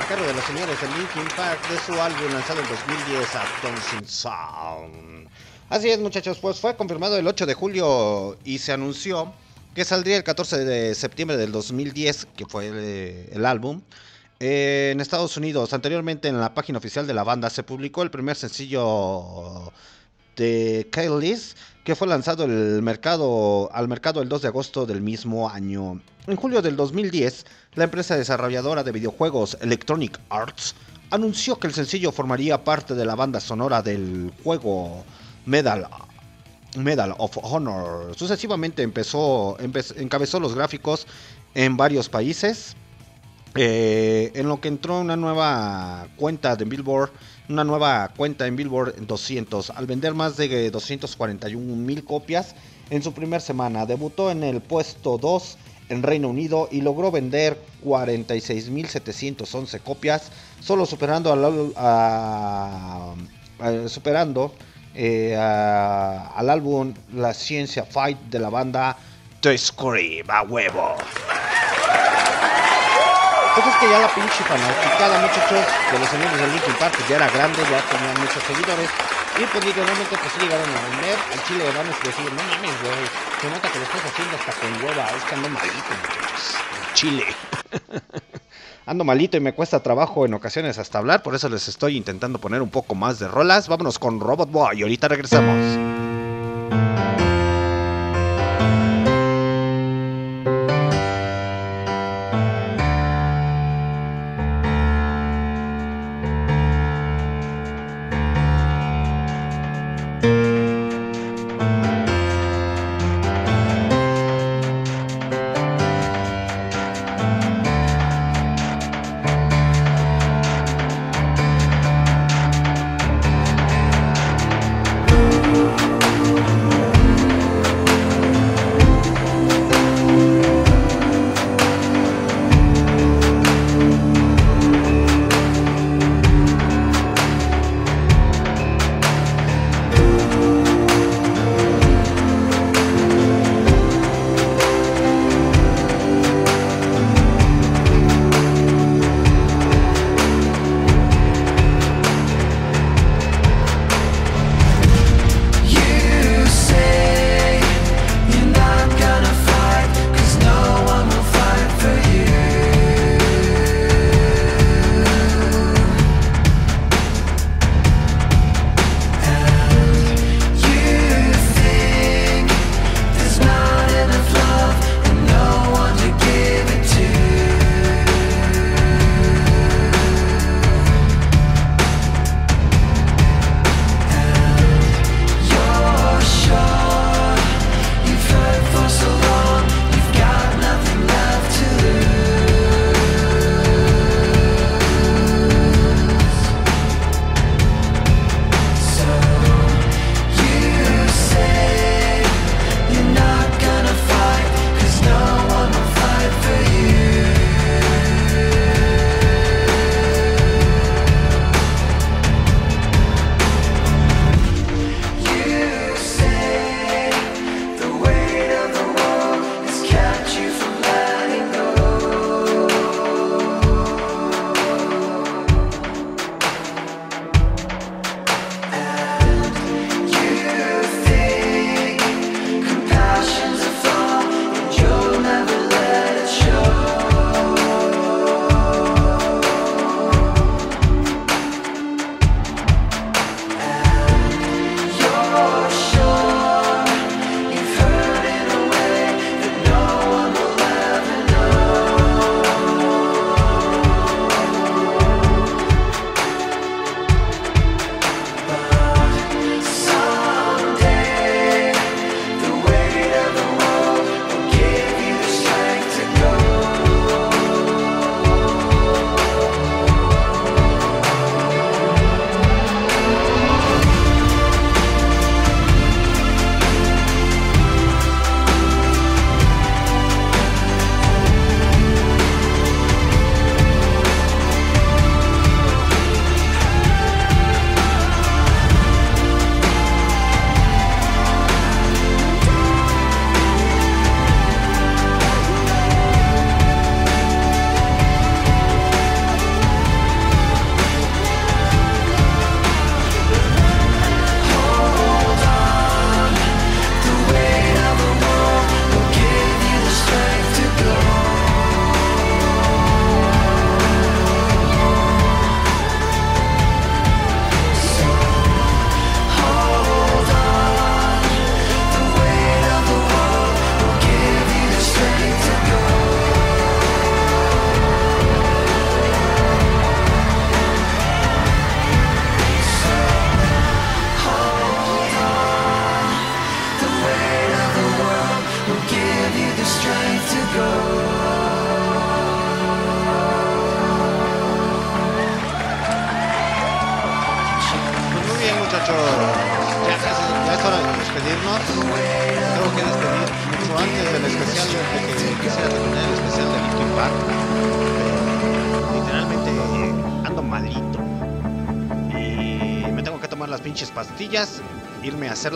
a cargo de los señores de Linkin Park de su álbum lanzado en 2010 a Dancing Sound. Así es, muchachos, pues fue confirmado el 8 de julio y se anunció que saldría el 14 de septiembre del 2010, que fue el, el álbum. Eh, en Estados Unidos, anteriormente en la página oficial de la banda, se publicó el primer sencillo de Kailis, que fue lanzado al mercado el 2 de agosto del mismo año. En julio del 2010, la empresa desarrolladora de videojuegos Electronic Arts anunció que el sencillo formaría parte de la banda sonora del juego Medal, Medal of Honor. Sucesivamente empezó, empe- encabezó los gráficos en varios países. Eh, en lo que entró una nueva cuenta de Billboard, una nueva cuenta en Billboard 200, al vender más de 241 mil copias en su primer semana. Debutó en el puesto 2 en Reino Unido y logró vender 46.711 copias, solo superando a- superando eh, al álbum La Ciencia Fight de la banda The Scream a huevo. Pues es que ya la pinche fanaticada, muchachos, de los señores de Linkin Park, pues ya era grande, ya tenían muchos seguidores. Y pues literalmente pues sí llegaron a vender. Al chile van a decir, no mames, güey. Se nota que lo estás haciendo hasta con hueva. Es que ando malito, muchachos. Al Chile. ando malito y me cuesta trabajo en ocasiones hasta hablar. Por eso les estoy intentando poner un poco más de rolas. Vámonos con Robot Boy. Ahorita regresamos.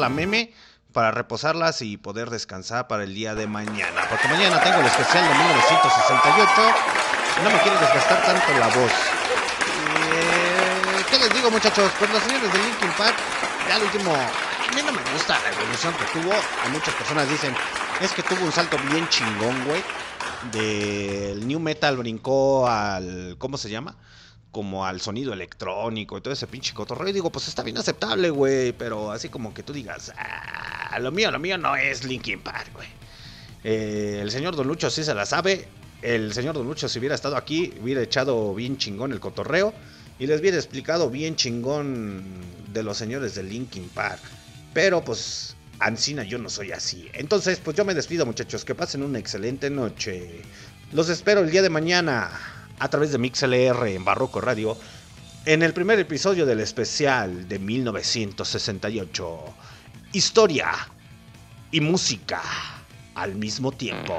La meme para reposarlas y poder descansar para el día de mañana. Porque mañana tengo el especial de 1968. y No me quiero desgastar tanto la voz. Eh, ¿Qué les digo, muchachos? Pues los señores de Linkin Park, ya al último, a mí no me gusta la evolución que tuvo. A muchas personas dicen, es que tuvo un salto bien chingón, güey. Del new metal brincó al, ¿cómo se llama? Como al sonido electrónico y todo ese pinche cotorreo. Digo, pues está bien aceptable, güey. Pero así como que tú digas, ah, lo mío, lo mío no es Linkin Park, güey. Eh, el señor Don Lucho sí se la sabe. El señor Don Lucho, si hubiera estado aquí, hubiera echado bien chingón el cotorreo. Y les hubiera explicado bien chingón de los señores de Linkin Park. Pero pues, Ancina, yo no soy así. Entonces, pues yo me despido, muchachos. Que pasen una excelente noche. Los espero el día de mañana a través de MixLR en Barroco Radio. En el primer episodio del especial de 1968. Historia y música al mismo tiempo.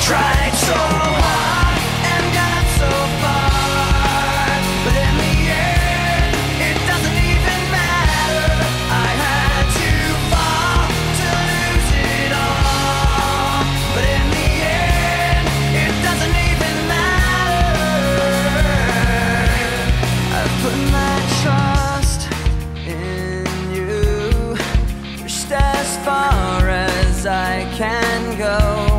tried so hard and got so far. But in the end, it doesn't even matter. I had to fall to lose it all. But in the end, it doesn't even matter. I put my trust in you, as far as I can go.